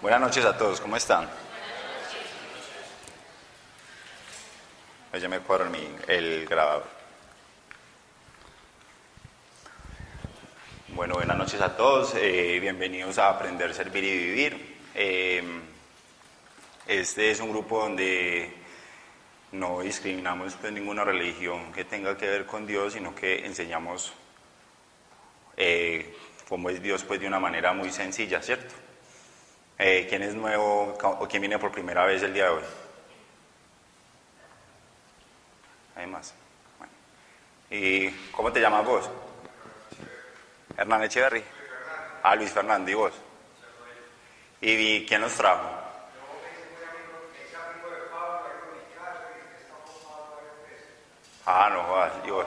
Buenas noches a todos, ¿cómo están? Ya me cuadro el, el grabador. Bueno, buenas noches a todos, eh, bienvenidos a Aprender, Servir y Vivir. Eh, este es un grupo donde no discriminamos pues, ninguna religión que tenga que ver con Dios, sino que enseñamos eh, cómo es Dios pues, de una manera muy sencilla, ¿cierto? Eh, ¿Quién es nuevo o quién viene por primera vez el día de hoy? Hay más. ¿Y cómo te llamas vos? Hernán Echeverry. Ah, Luis Fernando, ¿y vos? ¿Y quién nos trajo? Ah, no jodas, ¿y vos?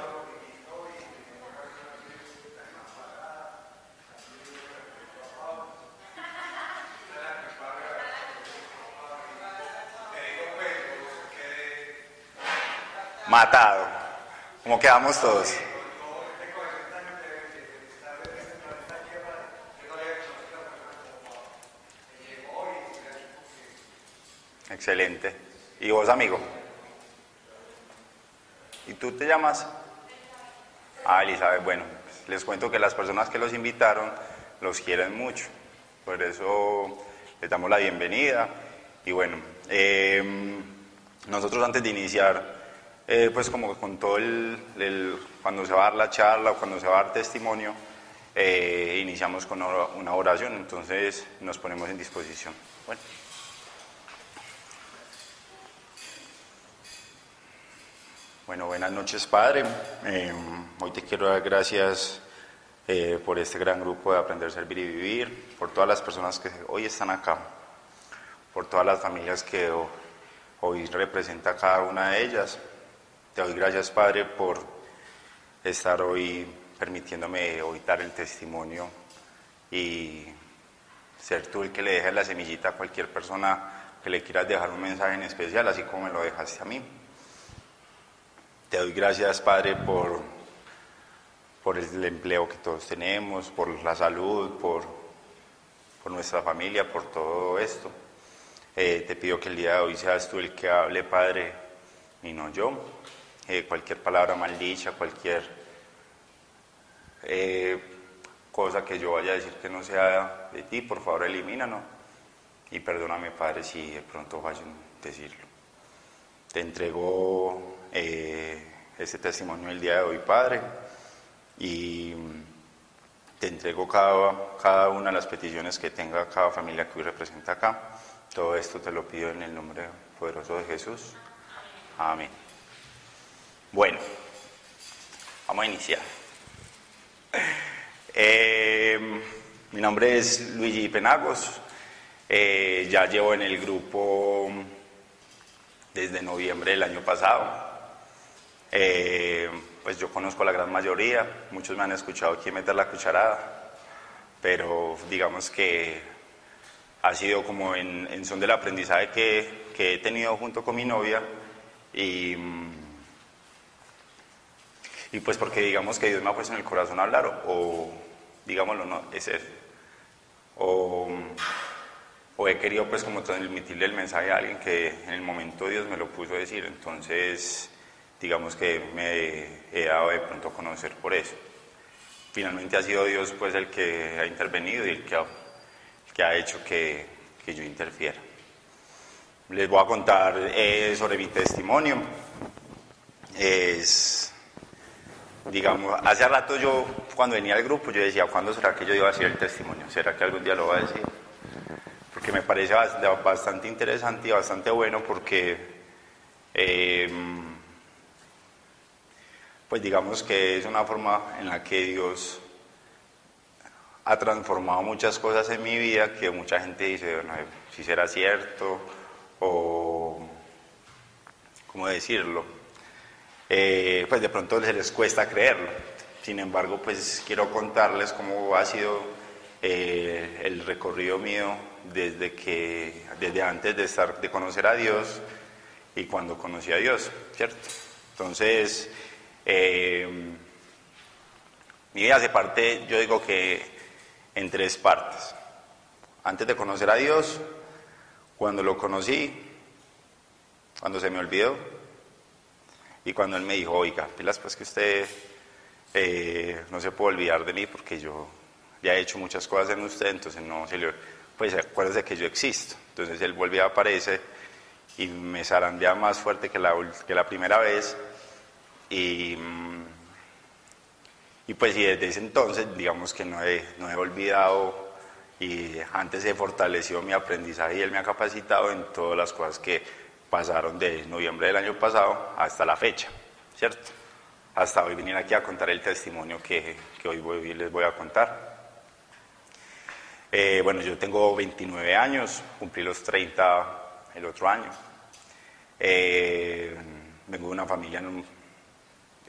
Matado. ¿Cómo quedamos todos? Excelente. ¿Y vos, amigo? ¿Y tú te llamas? Ah, Elizabeth. Bueno, pues, les cuento que las personas que los invitaron los quieren mucho. Por eso les damos la bienvenida. Y bueno, eh, nosotros antes de iniciar eh, pues como con todo el, cuando se va a dar la charla o cuando se va a dar testimonio, eh, iniciamos con una oración, entonces nos ponemos en disposición. Bueno. Bueno, buenas noches, Padre. Eh, hoy te quiero dar gracias por este gran grupo de Aprender, Servir y Vivir, por todas las personas que hoy están acá, por todas las familias que hoy representa cada una de ellas. Te doy gracias, Padre, por estar hoy permitiéndome hoy dar el testimonio y ser tú el que le deje la semillita a cualquier persona que le quieras dejar un mensaje en especial, así como me lo dejaste a mí. Te doy gracias, Padre, por, por el empleo que todos tenemos, por la salud, por, por nuestra familia, por todo esto. Eh, te pido que el día de hoy seas tú el que hable, Padre, y no yo. Eh, cualquier palabra maldicha, cualquier eh, cosa que yo vaya a decir que no sea de ti, por favor elimínanos y perdóname Padre si de pronto vayan a decirlo. Te entrego eh, este testimonio el día de hoy, Padre, y te entrego cada, cada una de las peticiones que tenga cada familia que hoy representa acá. Todo esto te lo pido en el nombre poderoso de Jesús. Amén. Bueno, vamos a iniciar. Eh, mi nombre es Luigi Penagos. Eh, ya llevo en el grupo desde noviembre del año pasado. Eh, pues yo conozco a la gran mayoría, muchos me han escuchado aquí meter la cucharada, pero digamos que ha sido como en, son del aprendizaje que, que he tenido junto con mi novia y y pues porque digamos que Dios me ha puesto en el corazón a hablar, o, digámoslo, no, es eso. O, o, he querido pues como transmitirle el mensaje a alguien que en el momento Dios me lo puso a decir, entonces digamos que me he dado de pronto a conocer por eso. Finalmente ha sido Dios pues el que ha intervenido y el que ha, hecho que, que, yo interfiera. Les voy a contar eh, sobre mi testimonio. Es digamos, hace rato yo, cuando venía al grupo, yo decía, ¿cuándo será que yo iba a decir el testimonio? ¿Será que algún día lo va a decir? Porque me parece bastante interesante y bastante bueno porque, em, pues digamos que es una forma en la que Dios ha transformado muchas cosas en mi vida que mucha gente dice, bueno, si será cierto o, ¿cómo decirlo? Eh, pues de pronto se les cuesta creerlo. Sin embargo, pues quiero contarles cómo ha sido eh, el recorrido mío desde que, desde antes de estar, de conocer a Dios y cuando conocí a Dios, ¿cierto? Entonces, eh, mi vida se parte, yo digo que en tres partes. Antes de conocer a Dios, cuando lo conocí, cuando se me olvidó, y cuando Él me dijo, oiga, pilas pues que usted eh, no se puede olvidar de mí porque yo ya he hecho muchas cosas en usted, entonces no se le... Pues acuérdese que yo existo. Entonces Él vuelve a aparecer y me zarandea más fuerte que la, que la primera vez. Y, mm, y pues y desde ese entonces, digamos que no he, no he olvidado y antes se fortaleció mi aprendizaje y él me ha capacitado en todas las cosas que pasaron de noviembre del año pasado hasta la fecha, ¿cierto? Hasta hoy venir aquí a contar el testimonio que, que hoy voy, les voy a contar. Eh, bueno, yo tengo 29 años, cumplí los 30 el otro año. Eh, vengo de una familia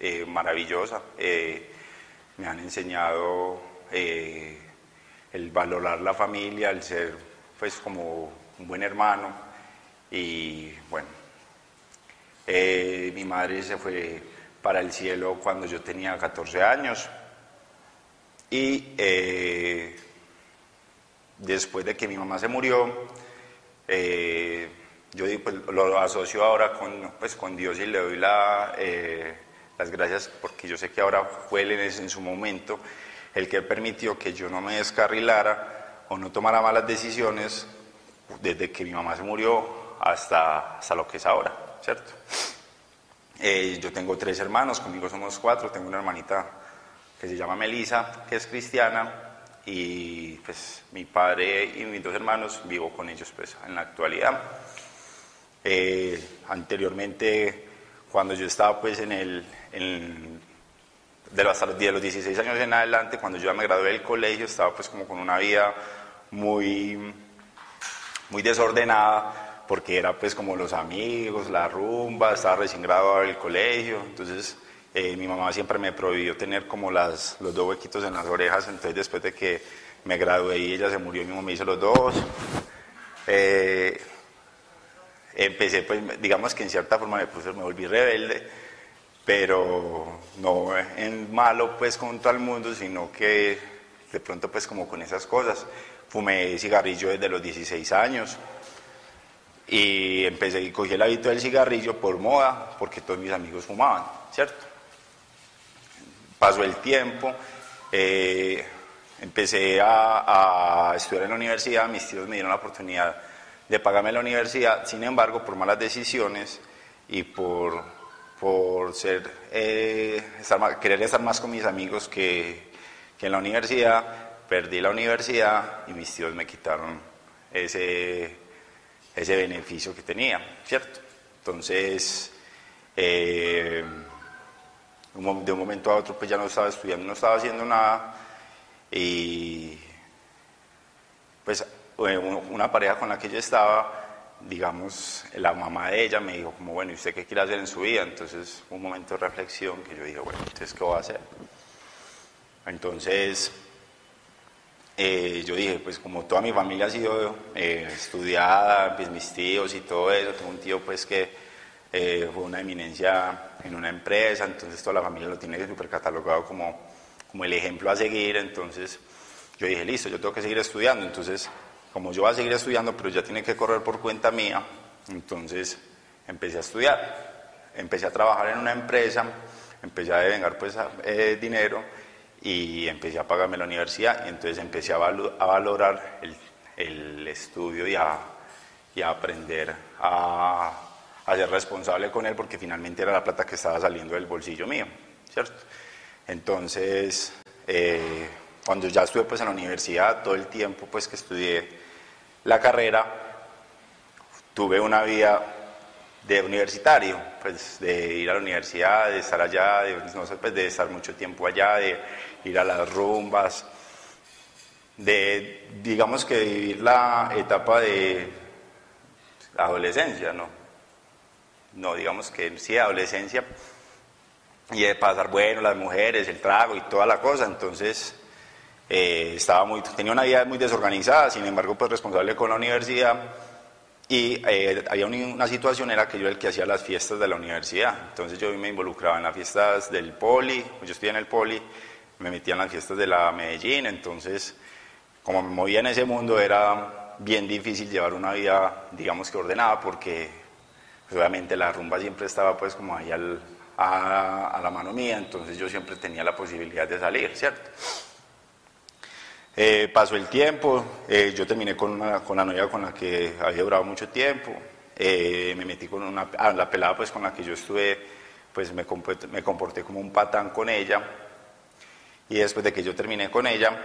eh, maravillosa. me han enseñado el valorar la familia, el ser pues como un buen hermano y bueno, mi madre se fue para el cielo cuando yo tenía 14 años y después de que mi mamá se murió, eh, yo pues, lo asocio ahora con, pues, con Dios y le doy la, eh, las gracias porque yo sé que ahora fue él en, su momento el que permitió que yo no me descarrilara o no tomara malas decisiones desde que mi mamá se murió hasta, hasta lo que es ahora, ¿cierto? Eh, yo tengo tres hermanos, conmigo somos cuatro, tengo una hermanita que se llama Melisa, que es cristiana, y pues mi padre y mis dos hermanos vivo con ellos pues en la actualidad. Eh, anteriormente, cuando yo estaba pues en el, de, los, los 16 años en adelante, cuando yo ya me gradué del colegio, estaba pues como con una vida muy, muy desordenada, porque era pues como los amigos, la rumba, estaba recién graduado del colegio, entonces eh, mi mamá siempre me prohibió tener como las, los dos huequitos en las orejas, entonces después de que me gradué y ella se murió, mi mamá me hizo los dos. Eh, empecé, pues, digamos que en cierta forma me, puse, me volví rebelde, pero no en malo pues con todo el mundo, sino que de pronto pues como con esas cosas. Fumé cigarrillo desde los 16 años y empecé y cogí el hábito del cigarrillo por moda, porque todos mis amigos fumaban, ¿cierto? pasó el tiempo, eh, empecé a, estudiar en la universidad, mis tíos me dieron la oportunidad de pagarme la universidad, sin embargo, por malas decisiones y por, por ser, eh, querer estar más con mis amigos que, que, en la universidad, perdí la universidad y mis tíos me quitaron ese, ese beneficio que tenía, ¿cierto? Entonces, eh, de un momento a otro pues ya no estaba estudiando, no estaba haciendo nada y pues una pareja con la que yo estaba, digamos, la mamá de ella me dijo como, bueno, ¿y usted qué quiere hacer en su vida? Entonces un momento de reflexión que yo dije, bueno, entonces ¿qué voy a hacer? Entonces eh, yo dije, pues como toda mi familia ha sido eh, estudiada, pues mis tíos y todo eso, tengo un tío pues que eh, fue una eminencia en una empresa, entonces toda la familia lo tiene súper catalogado como, como el ejemplo a seguir, entonces yo dije, listo, yo tengo que seguir estudiando, entonces como yo voy a seguir estudiando, pero ya tiene que correr por cuenta mía, entonces empecé a estudiar, empecé a trabajar en una empresa, empecé a devengar pues eh, dinero y empecé a pagarme la universidad y entonces empecé a, a valorar el, el estudio y a, y a aprender a a ser responsable con él porque finalmente era la plata que estaba saliendo del bolsillo mío, ¿cierto? Entonces, eh, cuando ya estuve pues en la universidad, todo el tiempo pues que estudié la carrera, tuve una vida de universitario, pues de ir a la universidad, de estar allá, de, no sé, pues de estar mucho tiempo allá, de ir a las rumbas, de, digamos que vivir la etapa de adolescencia, ¿no? no, digamos que sí, adolescencia, y de pasar, bueno, las mujeres, el trago y toda la cosa, entonces eh, estaba muy, tenía una vida muy desorganizada, sin embargo, pues responsable con la universidad, Y eh, había una situación, era que yo era el que hacía las fiestas de la universidad. Entonces yo me involucraba en las fiestas del poli, yo estoy en el poli, me metía en las fiestas de la Medellín, entonces como me movía en ese mundo era bien difícil llevar una vida, digamos que ordenada, porque pues, obviamente la rumba siempre estaba pues como ahí al, a, la mano mía, entonces yo siempre tenía la posibilidad de salir, ¿cierto? Eh, pasó el tiempo, eh, yo terminé con, una, la novia con la que había durado mucho tiempo, eh, me metí con una, ah, la pelada pues con la que yo estuve, pues me, me comporté como un patán con ella, y después de que yo terminé con ella,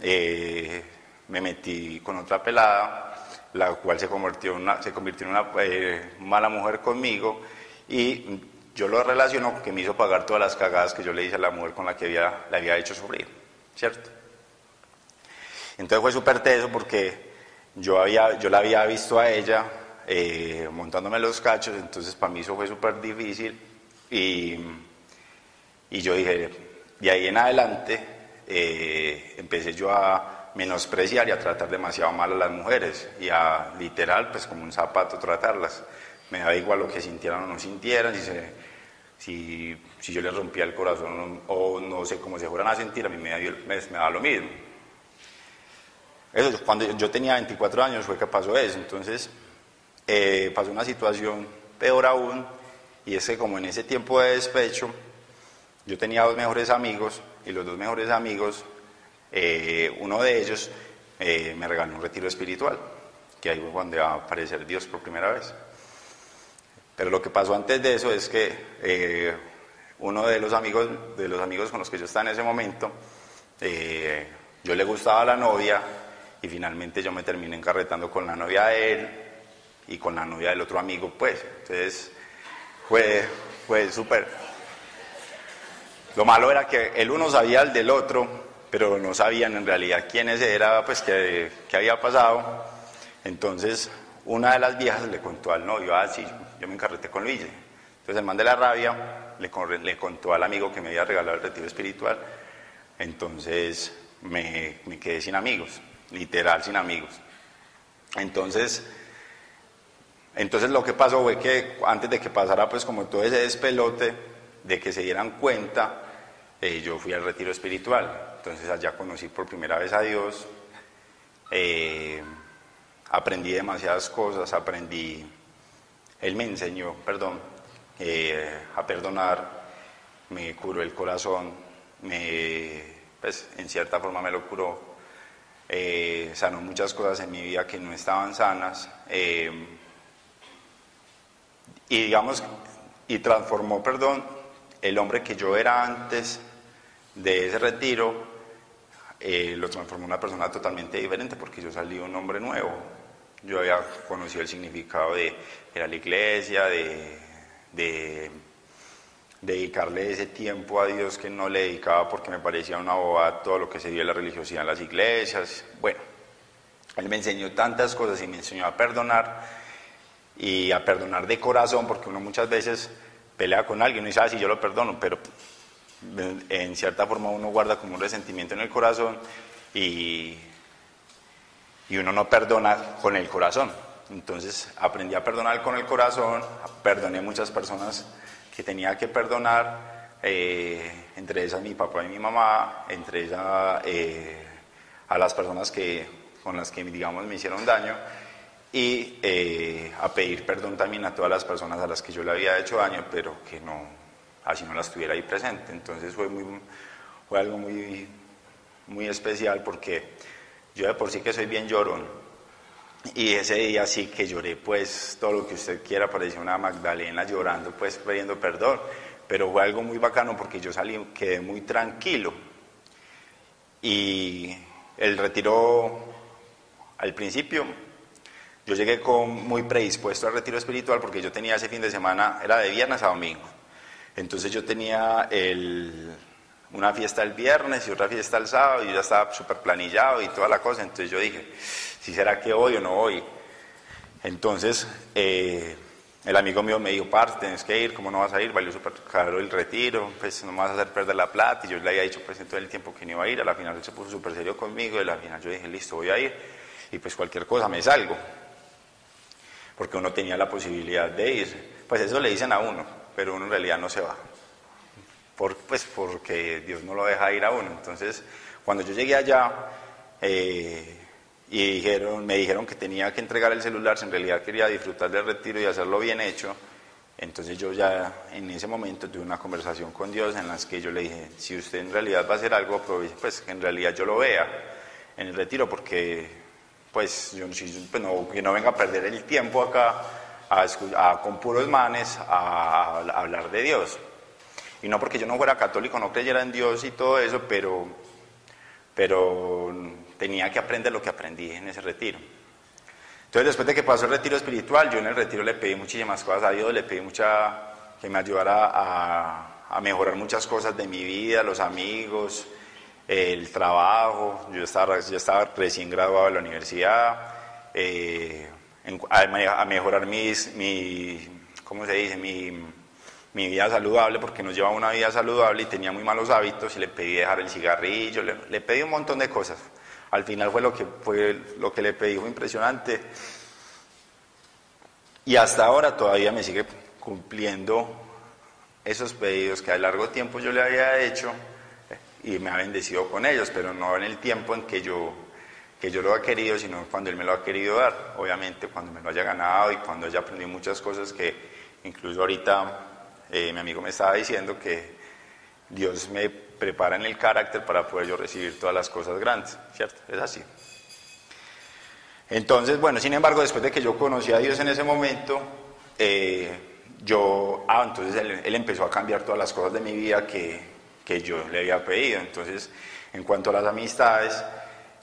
me metí con otra pelada, la cual se convirtió en una, se convirtió en una mala mujer conmigo, y yo lo relaciono que me hizo pagar todas las cagadas que yo le hice a la mujer con la que había, le había hecho sufrir, ¿cierto? Entonces fue súper teso porque yo, había, yo la había visto a ella eh, montándome los cachos, entonces para mí eso fue súper difícil y, y, yo dije, de ahí en adelante eh, empecé yo a menospreciar y a tratar demasiado mal a las mujeres y a literal, pues como un zapato tratarlas. Me daba igual lo que sintieran o no sintieran, si, si, si yo les rompía el corazón o no sé cómo se fueran a sentir, a mí me, me, me daba lo mismo. Cuando yo tenía 24 años fue que pasó eso, entonces eh, pasó una situación peor aún, y es que como en ese tiempo de despecho, yo tenía dos mejores amigos, y los dos mejores amigos, eh, uno de ellos eh, me regaló un retiro espiritual, que ahí fue cuando iba a aparecer Dios por primera vez. Pero lo que pasó antes de eso es que uno de los amigos, de los amigos con los que yo estaba en ese momento, yo le gustaba la novia y finalmente yo me terminé encarretando con la novia de él y con la novia del otro amigo, pues. Entonces fue, fue súper. Lo malo era que el uno sabía el del otro, pero no sabían en realidad quiénes era, pues qué, había pasado. Entonces una de las viejas le contó al novio, ah, sí, yo me encarreté con Luis. Entonces el man de la rabia le, le contó al amigo que me había regalado el retiro espiritual. Entonces me quedé sin amigos literal, sin amigos. Entonces, entonces lo que pasó fue que antes de que pasara pues como todo ese despelote, de que se dieran cuenta, eh, yo fui al retiro espiritual. Entonces allá conocí por primera vez a Dios, eh, aprendí demasiadas cosas, aprendí, Él me enseñó, perdón, eh, a perdonar, me curó el corazón, me, pues en cierta forma me lo curó eh, sanó muchas cosas en mi vida que no estaban sanas. Eh, y digamos, y transformó, perdón, el hombre que yo era antes de ese retiro, eh, lo transformó en una persona totalmente diferente porque yo salí un hombre nuevo. Yo había conocido el significado de la iglesia, de dedicarle ese tiempo a Dios que no le dedicaba porque me parecía una bobada todo lo que se dio en la religiosidad en las iglesias. Bueno, Él me enseñó tantas cosas y me enseñó a perdonar y a perdonar de corazón porque uno muchas veces pelea con alguien y dice, ah, sí, yo lo perdono, pero en cierta forma uno guarda como un resentimiento en el corazón y, y uno no perdona con el corazón. Entonces aprendí a perdonar con el corazón, perdoné muchas personas que tenía que perdonar, eh, entre esas mi papá y mi mamá, entre esas eh, a las personas que, con las que, digamos, me hicieron daño, y eh, a pedir perdón también a todas las personas a las que yo le había hecho daño, pero que no, así no las tuviera ahí presente. Entonces fue, muy, fue algo muy, muy especial porque yo de por sí que soy bien llorón, y ese día sí que lloré, pues todo lo que usted quiera, parecía una Magdalena llorando, pues pidiendo perdón. Pero fue algo muy bacano porque yo salí, quedé muy tranquilo. Y el retiro, al principio, yo llegué con, muy predispuesto al retiro espiritual porque yo tenía ese fin de semana, era de viernes a domingo. Entonces yo tenía el, una fiesta el viernes y otra fiesta el sábado y yo ya estaba súper planillado y toda la cosa. Entonces yo dije, si será que hoy o no voy. Entonces, eh, el amigo mío me dijo, parte, tienes que ir, ¿cómo no vas a ir? Valió súper caro el retiro, pues no me vas a hacer perder la plata. Y yo le había dicho pues en todo el tiempo que no iba a ir, a la final él se puso súper serio conmigo y a la final yo dije, listo, voy a ir. Y pues cualquier cosa me salgo. porque uno tenía la posibilidad de irse. Pues eso le dicen a uno, pero uno en realidad no se va, por, pues porque Dios no lo deja ir a uno. Entonces, cuando yo llegué allá eh, y dijeron, me dijeron que tenía que entregar el celular, si en realidad quería disfrutar del retiro y hacerlo bien hecho, entonces yo ya en ese momento tuve una conversación con Dios en las que yo le dije, si usted en realidad va a hacer algo, pues que en realidad yo lo vea en el retiro, porque pues yo pues no, que no venga a perder el tiempo acá con puros manes a, hablar de Dios. Y no porque yo no fuera católico, no creyera en Dios y todo eso, pero, pero tenía que aprender lo que aprendí en ese retiro. Entonces, después de que pasó el retiro espiritual, yo en el retiro le pedí muchísimas cosas a Dios, le pedí mucha, que me ayudara a, mejorar muchas cosas de mi vida, los amigos, el trabajo. Yo estaba, yo estaba recién graduado de la universidad, eh, a, mejorar mis, mi, ¿cómo se dice? Mi, mi vida saludable, porque nos llevaba una vida saludable y tenía muy malos hábitos y le pedí dejar el cigarrillo, le, le pedí un montón de cosas. Al final fue lo que, fue lo que le pedí, fue impresionante. Y hasta ahora todavía me sigue cumpliendo esos pedidos que a largo tiempo yo le había hecho y me ha bendecido con ellos, pero no en el tiempo en que yo, que yo lo ha querido, sino cuando Él me lo ha querido dar. Obviamente cuando me lo haya ganado y cuando haya aprendido muchas cosas que incluso ahorita eh, mi amigo me estaba diciendo que Dios me prepara en el carácter para poder yo recibir todas las cosas grandes, ¿cierto? Es así. Entonces, bueno, sin embargo, después de que yo conocí a Dios en ese momento, eh, yo, ah, entonces él, empezó a cambiar todas las cosas de mi vida que, que, yo le había pedido. Entonces, en cuanto a las amistades,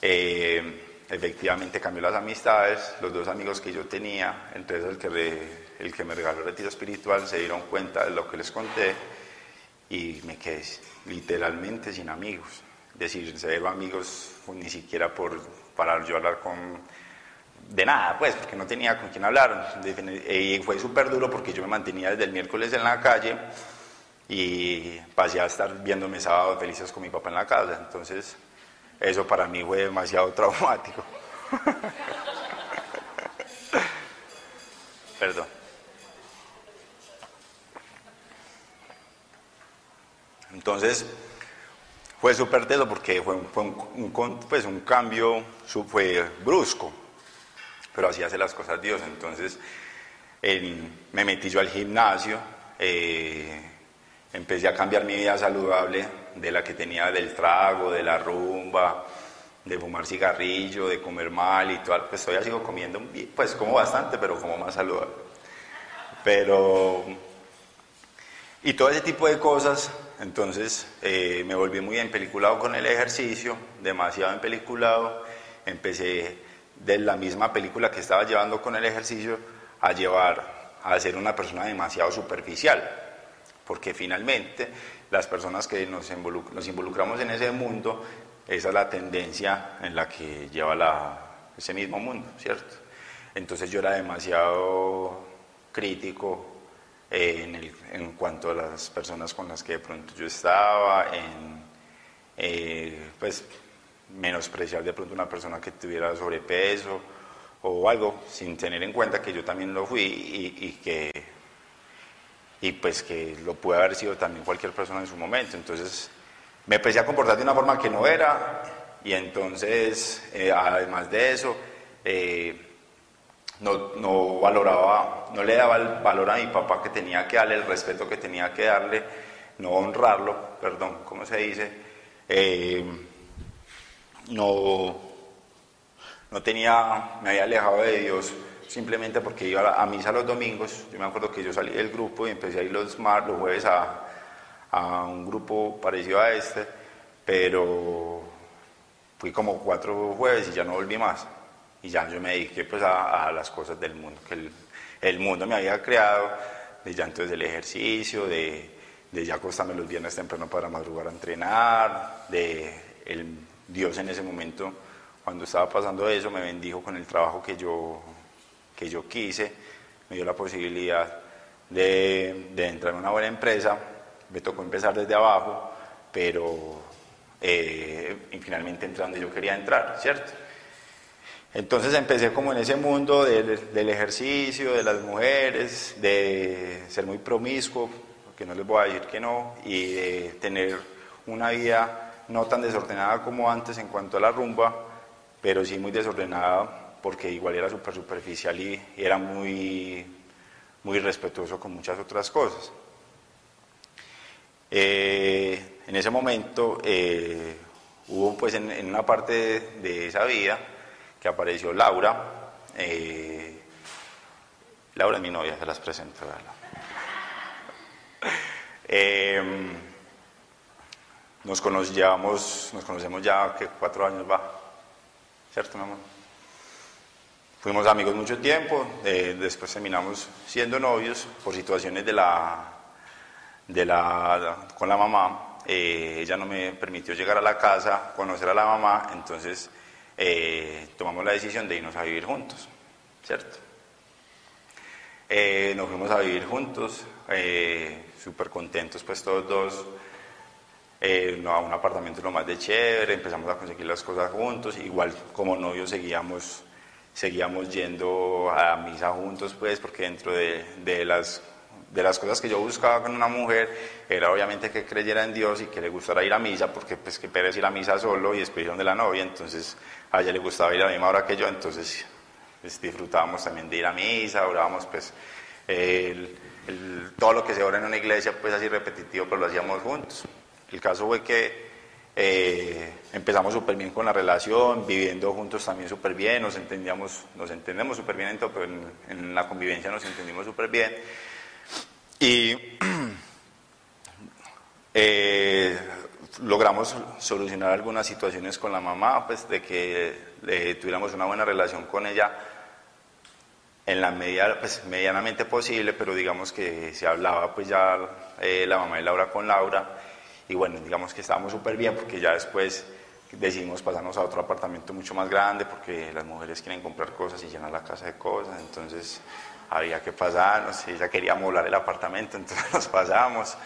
eh, efectivamente cambió las amistades, los dos amigos que yo tenía, entonces el que, el que me regaló el retiro espiritual, se dieron cuenta de lo que les conté y me quedé literalmente sin amigos. Es decir, cero amigos ni siquiera por parar yo a hablar con... De nada, pues, porque no tenía con quién hablar. Y fue súper duro porque yo me mantenía desde el miércoles en la calle y pasé a estar viéndome sábados felices con mi papá en la casa. Entonces, eso para mí fue demasiado traumático. Perdón. Entonces, fue súper teso porque fue, un, pues un cambio, fue brusco, pero así hace las cosas Dios. Entonces, me metí yo al gimnasio, eh, empecé a cambiar mi vida saludable de la que tenía del trago, de la rumba, de fumar cigarrillo, de comer mal y todo. Pues todavía sigo comiendo, pues como bastante, pero como más saludable. Pero, y todo ese tipo de cosas entonces eh, me volví muy empeliculado con el ejercicio, demasiado empeliculado. Empecé de la misma película que estaba llevando con el ejercicio a llevar a ser una persona demasiado superficial, porque finalmente las personas que nos, involucramos en ese mundo, esa es la tendencia en la que lleva ese mismo mundo, ¿cierto? Entonces yo era demasiado crítico, en, en, cuanto a las personas con las que de pronto yo estaba, en eh, pues menospreciar de pronto una persona que tuviera sobrepeso o algo, sin tener en cuenta que yo también lo fui y, que y pues que lo puede haber sido también cualquier persona en su momento. Entonces me empecé a comportar de una forma que no era y entonces eh, además de eso eh, no, no, valoraba, no le daba el valor a mi papá que tenía que darle, el respeto que tenía que darle, no honrarlo, perdón, ¿cómo se dice? Eh, no, no tenía, me había alejado de Dios simplemente porque iba a, misa los domingos. Yo me acuerdo que yo salí del grupo y empecé a ir los, los jueves a, a un grupo parecido a este, pero fui como cuatro jueves y ya no volví más y ya yo me dediqué pues a, las cosas del mundo, que el, mundo me había creado, de ya entonces del ejercicio, de, de ya acostarme los viernes temprano para madrugar a entrenar, de el Dios en ese momento, cuando estaba pasando eso, me bendijo con el trabajo que yo, que yo quise, me dio la posibilidad de, de entrar en una buena empresa, me tocó empezar desde abajo, pero eh, finalmente entré donde yo quería entrar, ¿cierto? Entonces empecé como en ese mundo del, ejercicio, de las mujeres, de ser muy promiscuo, porque no les voy a decir que no, y de tener una vida no tan desordenada como antes en cuanto a la rumba, pero sí muy desordenada porque igual era súper superficial y, era muy, muy respetuoso con muchas otras cosas. Eh, en ese momento eh, hubo pues en, una parte de, esa vida que apareció Laura. Eh, Laura es mi novia, se las presento. nos, conocíamos, nos conocemos ya que cuatro años va, ¿cierto mi? Fuimos amigos mucho tiempo, después terminamos siendo novios por situaciones de la, de la, con la mamá. Eh, ella no me permitió llegar a la casa, conocer a la mamá, entonces eh, tomamos la decisión de irnos a vivir juntos, ¿cierto? Eh, nos fuimos a vivir juntos, súper contentos pues todos dos, a un apartamento lo más de chévere, empezamos a conseguir las cosas juntos, igual como novios seguíamos seguíamos yendo a misa juntos, pues, porque dentro de, de, las, de las cosas que yo buscaba con una mujer era obviamente que creyera en Dios y que le gustara ir a misa, porque pues que Pérez ir a misa solo y después de la novia, entonces a ella le gustaba ir a la misma hora que yo, entonces pues, disfrutábamos también de ir a misa, orábamos pues todo lo que se ora en una iglesia pues así repetitivo, pero lo hacíamos juntos. El caso fue que eh, empezamos súper bien con la relación, viviendo juntos también súper bien, nos entendíamos, nos entendemos súper bien, en pero en, la convivencia nos entendimos súper bien. Y eh, logramos solucionar algunas situaciones con la mamá, pues de que tuviéramos una buena relación con ella en la medida, pues medianamente posible, pero digamos que se hablaba pues ya eh, la mamá y Laura con Laura y bueno, digamos que estábamos súper bien porque ya después decidimos pasarnos a otro apartamento mucho más grande porque las mujeres quieren comprar cosas y llenar la casa de cosas, entonces había que pasarnos, ella quería molar el apartamento, entonces nos pasamos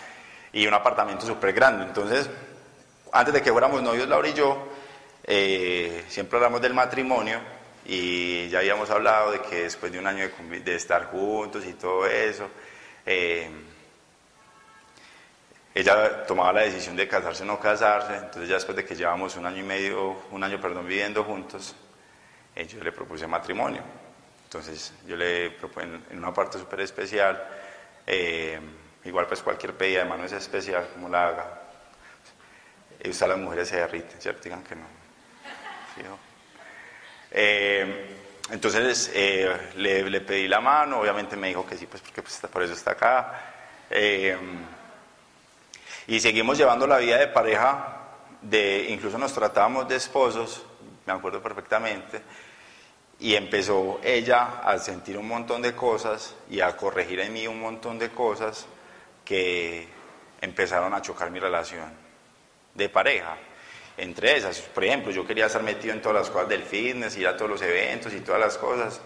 y un apartamento súper grande, entonces antes de que fuéramos novios Laura y yo, eh, siempre hablamos del matrimonio y ya habíamos hablado de que después de un año de, estar juntos y todo eso, eh, ella tomaba la decisión de casarse o no casarse, entonces ya después de que llevamos un año y medio, un año, perdón, viviendo juntos, eh, yo le propuse matrimonio. Entonces yo le propuse en una parte súper especial, igual pues cualquier pedida de mano es especial, como la haga. Y usted las mujeres se derriten, ¿cierto? Digan que no. Eh, entonces le, le, pedí la mano, obviamente me dijo que sí, pues porque pues, por eso está acá. Y seguimos llevando la vida de pareja, de, incluso nos tratábamos de esposos, me acuerdo perfectamente, y empezó ella a sentir un montón de cosas y a corregir en mí un montón de cosas que empezaron a chocar mi relación de pareja. Entre esas, por ejemplo, yo quería estar metido en todas las cosas del fitness, ir a todos los eventos y todas las cosas,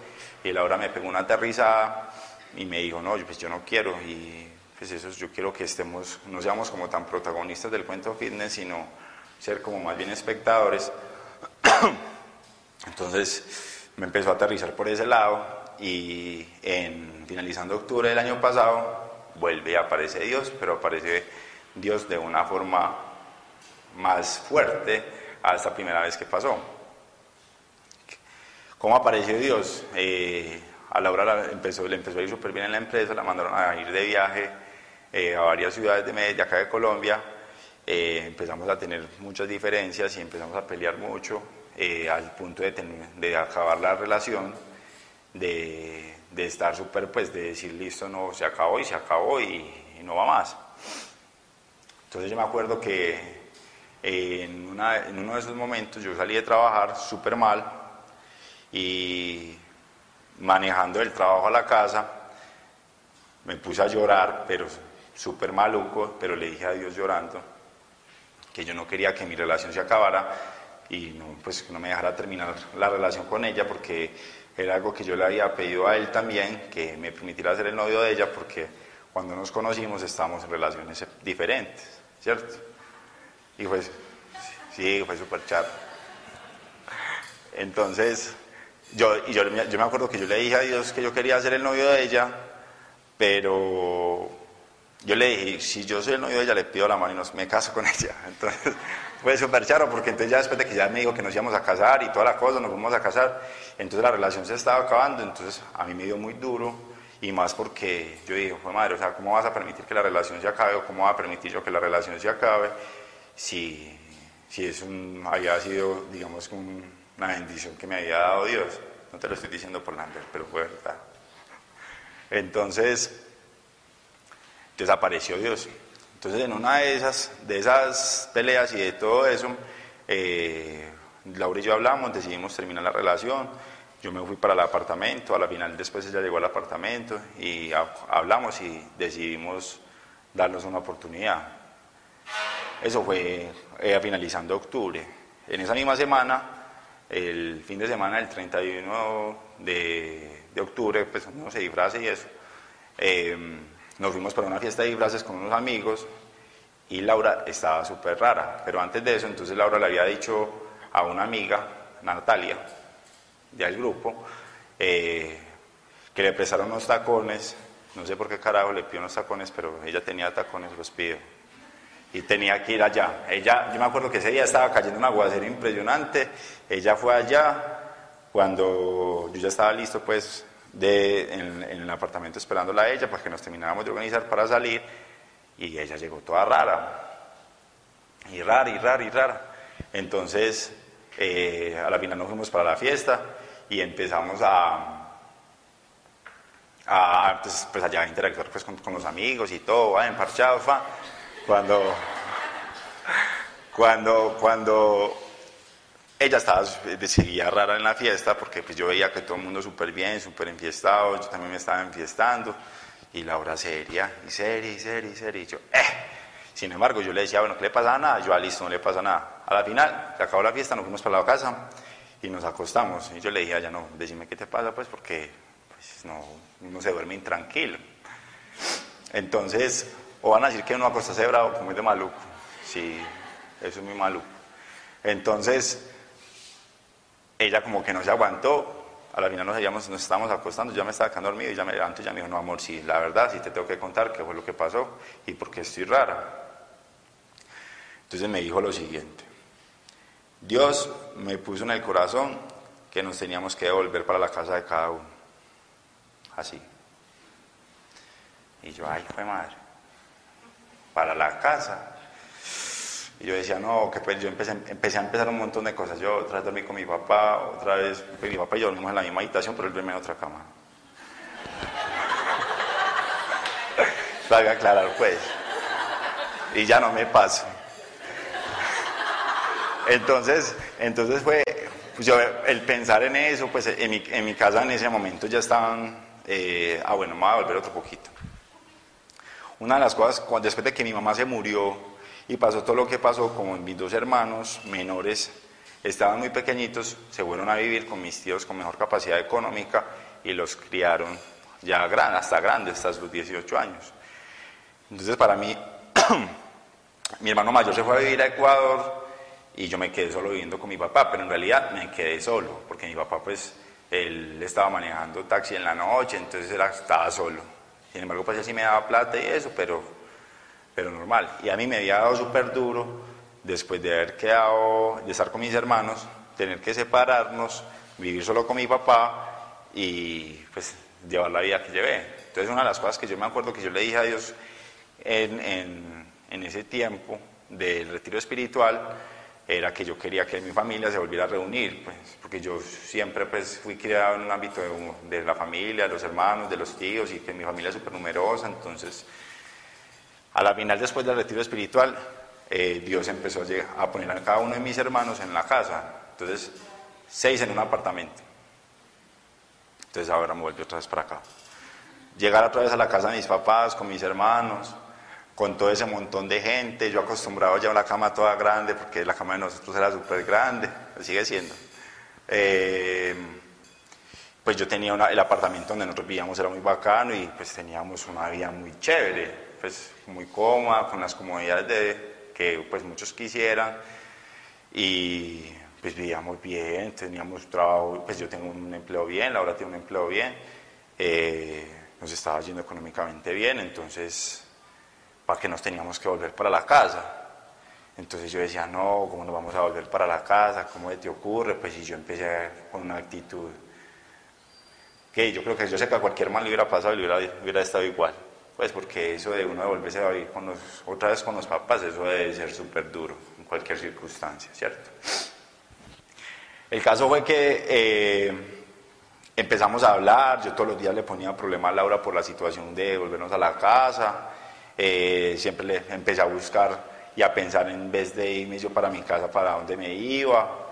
y Laura me pegó una aterrizada y me dijo, no, pues yo no quiero, y pues eso yo quiero que estemos, no seamos como tan protagonistas del cuento fitness, sino ser como más bien espectadores. Entonces me empezó a aterrizar por ese lado y en finalizando octubre del año pasado vuelve y aparece Dios, pero aparece Dios de una forma más fuerte a esta primera vez que pasó. ¿Cómo apareció Dios? Eh, a Laura empezó, le empezó a ir súper bien en la empresa, la mandaron a ir de viaje eh, a varias ciudades de, de acá de Colombia, eh, empezamos a tener muchas diferencias y empezamos a pelear mucho eh, al punto de, de, acabar la relación, de, de estar súper, pues de decir, listo, no, se acabó y se acabó y, no va más. Entonces yo me acuerdo que en, una, en uno de esos momentos yo salí de trabajar súper mal y manejando el trabajo a la casa me puse a llorar, pero súper maluco, pero le dije a Dios llorando que yo no quería que mi relación se acabara y no, pues no me dejara terminar la relación con ella porque era algo que yo le había pedido a él también, que me permitiera ser el novio de ella porque cuando nos conocimos estábamos en relaciones diferentes, ¿cierto? Y pues, sí, fue súper chato. Entonces, yo, y yo, yo me acuerdo que yo le dije a Dios que yo quería ser el novio de ella, pero yo le dije, si yo soy el novio de ella, le pido la mano y nos, me caso con ella. Entonces fue súper charo, porque entonces ya después de que ya me dijo que nos íbamos a casar y toda la cosa, nos fuimos a casar, entonces la relación se estaba acabando, entonces a mí me dio muy duro, y más porque yo dije, fue madre, o sea, ¿cómo vas a permitir que la relación se acabe o cómo va a permitir yo que la relación se acabe si, si es un, había sido, digamos, una bendición que me había dado Dios? No te lo estoy diciendo por Lambert, pero fue verdad. Entonces, desapareció Dios. Entonces, en una de esas, de esas peleas y de todo eso, eh, Laura y yo hablamos, decidimos terminar la relación. Yo me fui para el apartamento, a la final después ella llegó al apartamento y hablamos y decidimos darnos una oportunidad. Eso fue eh, finalizando octubre. En esa misma semana, el fin de semana del 31 de, octubre, pues uno se disfraza y eso. Eh, nos fuimos para una fiesta de disfraces con unos amigos y Laura estaba súper rara. Pero antes de eso, entonces Laura le había dicho a una amiga, Natalia, del grupo, eh, que le prestaron unos tacones. No sé por qué carajo le pidió unos tacones, pero ella tenía tacones, los pidió. Y tenía que ir allá. Ella, yo me acuerdo que ese día estaba cayendo un aguacero impresionante. Ella fue allá cuando yo ya estaba listo, pues de, en, el apartamento esperándola a ella para que nos termináramos de organizar para salir y ella llegó toda rara, y rara, y rara, y rara. Entonces, eh, a la final nos fuimos para la fiesta y empezamos a, a pues, pues allá a interactuar pues, con, los amigos y todo, va, emparchados, va. Cuando, cuando, cuando ella estaba, seguía rara en la fiesta porque pues yo veía que todo el mundo súper bien, súper enfiestado, yo también me estaba enfiestando y Laura seria, y seria, y seria, y seria, y yo, eh. Sin embargo, yo le decía, bueno, ¿qué le pasa nada? Yo, ah, listo, no le pasa nada. A la final, se acabó la fiesta, nos fuimos para la casa y nos acostamos. Y yo le dije a ella, no, decime qué te pasa, pues, porque pues, no, uno se duerme intranquilo. Entonces, van a decir que uno acostase bravo, como es de maluco. Sí, eso es muy maluco. Entonces, ella como que no se aguantó, a la final nos, hallamos, nos estábamos acostando, ya me estaba quedando dormido y ya me levanto y ya me dijo, no amor, sí, la verdad, sí te tengo que contar qué fue lo que pasó y por qué estoy rara. Entonces me dijo lo siguiente, Dios me puso en el corazón que nos teníamos que devolver para la casa de cada uno, así. Y yo, ay, fue madre, para la casa. Y yo decía, no, que pues yo empecé, empecé a empezar un montón de cosas. Yo otra vez dormí con mi papá, otra vez, pues mi papá y yo dormimos en la misma habitación, pero él duerme en otra cama. Para aclarar, pues. Y ya no me paso. Entonces, entonces fue, pues yo, el pensar en eso, pues en mi, en mi casa en ese momento ya estaban, eh, ah bueno, me voy a volver otro poquito. Una de las cosas, después de que mi mamá se murió, y pasó todo lo que pasó, como mis dos hermanos menores estaban muy pequeñitos, se fueron a vivir con mis tíos con mejor capacidad económica y los criaron ya hasta grandes, hasta los 18 años. Entonces para mí, mi hermano mayor se fue a vivir a Ecuador y yo me quedé solo viviendo con mi papá, pero en realidad me quedé solo, porque mi papá pues, él estaba manejando taxi en la noche, entonces él estaba solo. Sin embargo, pues él sí me daba plata y eso, pero pero normal. Y a mí me había dado súper duro, después de haber quedado, de estar con mis hermanos, tener que separarnos, vivir solo con mi papá y pues llevar la vida que llevé. Entonces una de las cosas que yo me acuerdo que yo le dije a Dios en, en, en ese tiempo del retiro espiritual, era que yo quería que mi familia se volviera a reunir, pues, porque yo siempre pues, fui criado en un ámbito de, de la familia, de los hermanos, de los tíos, y que mi familia es súper numerosa, entonces a la final, después del retiro espiritual, eh, Dios empezó a poner a cada uno de mis hermanos en la casa. Entonces, seis en un apartamento. Entonces ahora me vuelvo otra vez para acá. Llegar otra vez a la casa de mis papás, con mis hermanos, con todo ese montón de gente. Yo acostumbrado ya a la cama toda grande, porque la cama de nosotros era súper grande, sigue siendo. Eh, pues yo tenía el apartamento donde nosotros vivíamos, era muy bacano y pues teníamos una vida muy chévere pues muy cómoda, con las comodidades de, que pues muchos quisieran. Y pues vivíamos bien, teníamos trabajo, pues yo tengo un empleo bien, Laura tiene un empleo bien, eh, nos estaba yendo económicamente bien, entonces, ¿para qué nos teníamos que volver para la casa? Entonces yo decía, no, ¿cómo nos vamos a volver para la casa? ¿Cómo te ocurre? Pues si yo empecé con una actitud que yo creo que yo sé que a cualquier mal le hubiera pasado y hubiera, estado igual. Pues porque eso de uno de volverse a vivir con otra vez con los papás, eso debe ser súper duro en cualquier circunstancia, ¿cierto? El caso fue que eh, empezamos a hablar, yo todos los días le ponía problema a Laura por la situación de volvernos a la casa, eh, siempre le empecé a buscar y a pensar en vez de irme yo para mi casa, para dónde me iba,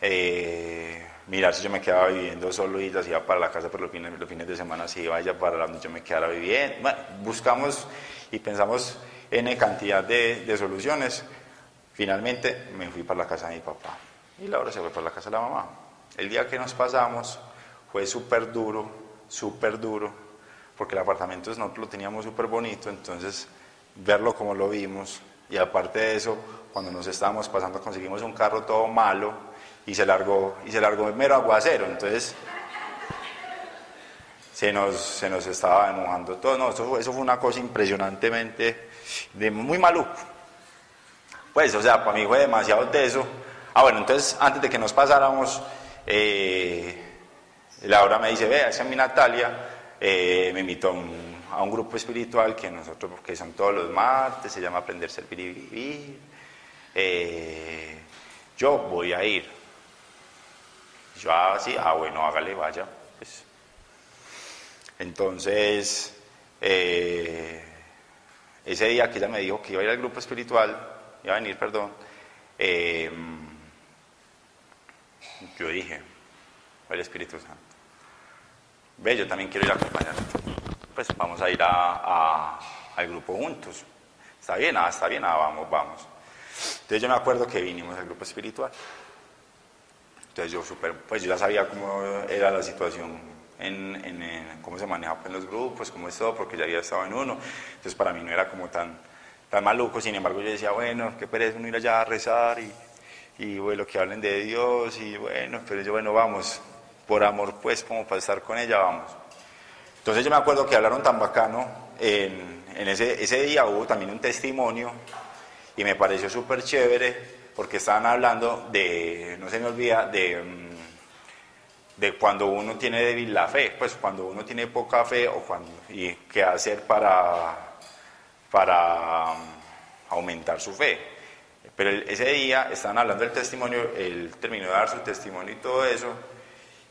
eh, mirar si yo me quedaba viviendo solo y iba para la casa, pero los fines, los fines de semana si iba ella para donde yo me quedara viviendo. Bueno, buscamos y pensamos en cantidad de, de soluciones. Finalmente me fui para la casa de mi papá y Laura se fue para la casa de la mamá. El día que nos pasamos fue súper duro, súper duro, porque el apartamento nosotros lo teníamos súper bonito, entonces verlo como lo vimos, y aparte de eso, cuando nos estábamos pasando conseguimos un carro todo malo y se largó, y se largó mero aguacero. Entonces se nos, se nos estaba mojando todo. No, eso, eso fue una cosa impresionantemente, de, muy maluco. Pues, o sea, para mí fue demasiado teso. Ah, bueno, entonces antes de que nos pasáramos, eh, Laura me dice, vea, esa es mi Natalia, eh, me invitó a un a grupo espiritual que nosotros, que son todos los martes, se llama Aprender, Servir y Vivir. Eh, yo voy a ir. Yo así, ah, ah, bueno, hágale, vaya. Pues. Entonces, eh, ese día que ella me dijo que iba a ir al grupo espiritual, iba a venir, perdón, yo dije, el Espíritu Santo, ve, yo también quiero ir a acompañarte pues vamos a ir a, al grupo juntos. ¿Está bien? Ah, está bien, ah, vamos, vamos. Entonces yo me acuerdo que vinimos al grupo espiritual. Entonces yo super, pues yo ya sabía cómo era la situación en, en, cómo se manejaba en los grupos, cómo es todo, porque ya había estado en uno. Entonces para mí no era como tan, tan maluco, sin embargo yo decía, bueno, qué pereza uno ir allá a rezar y, y bueno, que hablen de Dios y bueno, pero yo, bueno, vamos, por amor pues, como para estar con ella, vamos. Entonces yo me acuerdo que hablaron tan bacano, en, ese, ese, día hubo también un testimonio y me pareció súper chévere porque estaban hablando de, no se me olvida, de, mm, de cuando uno tiene débil la fe, pues cuando uno tiene poca fe o cuando, y qué hacer para, para mm, aumentar su fe. Pero ese día estaban hablando del testimonio, él terminó de dar su testimonio y todo eso,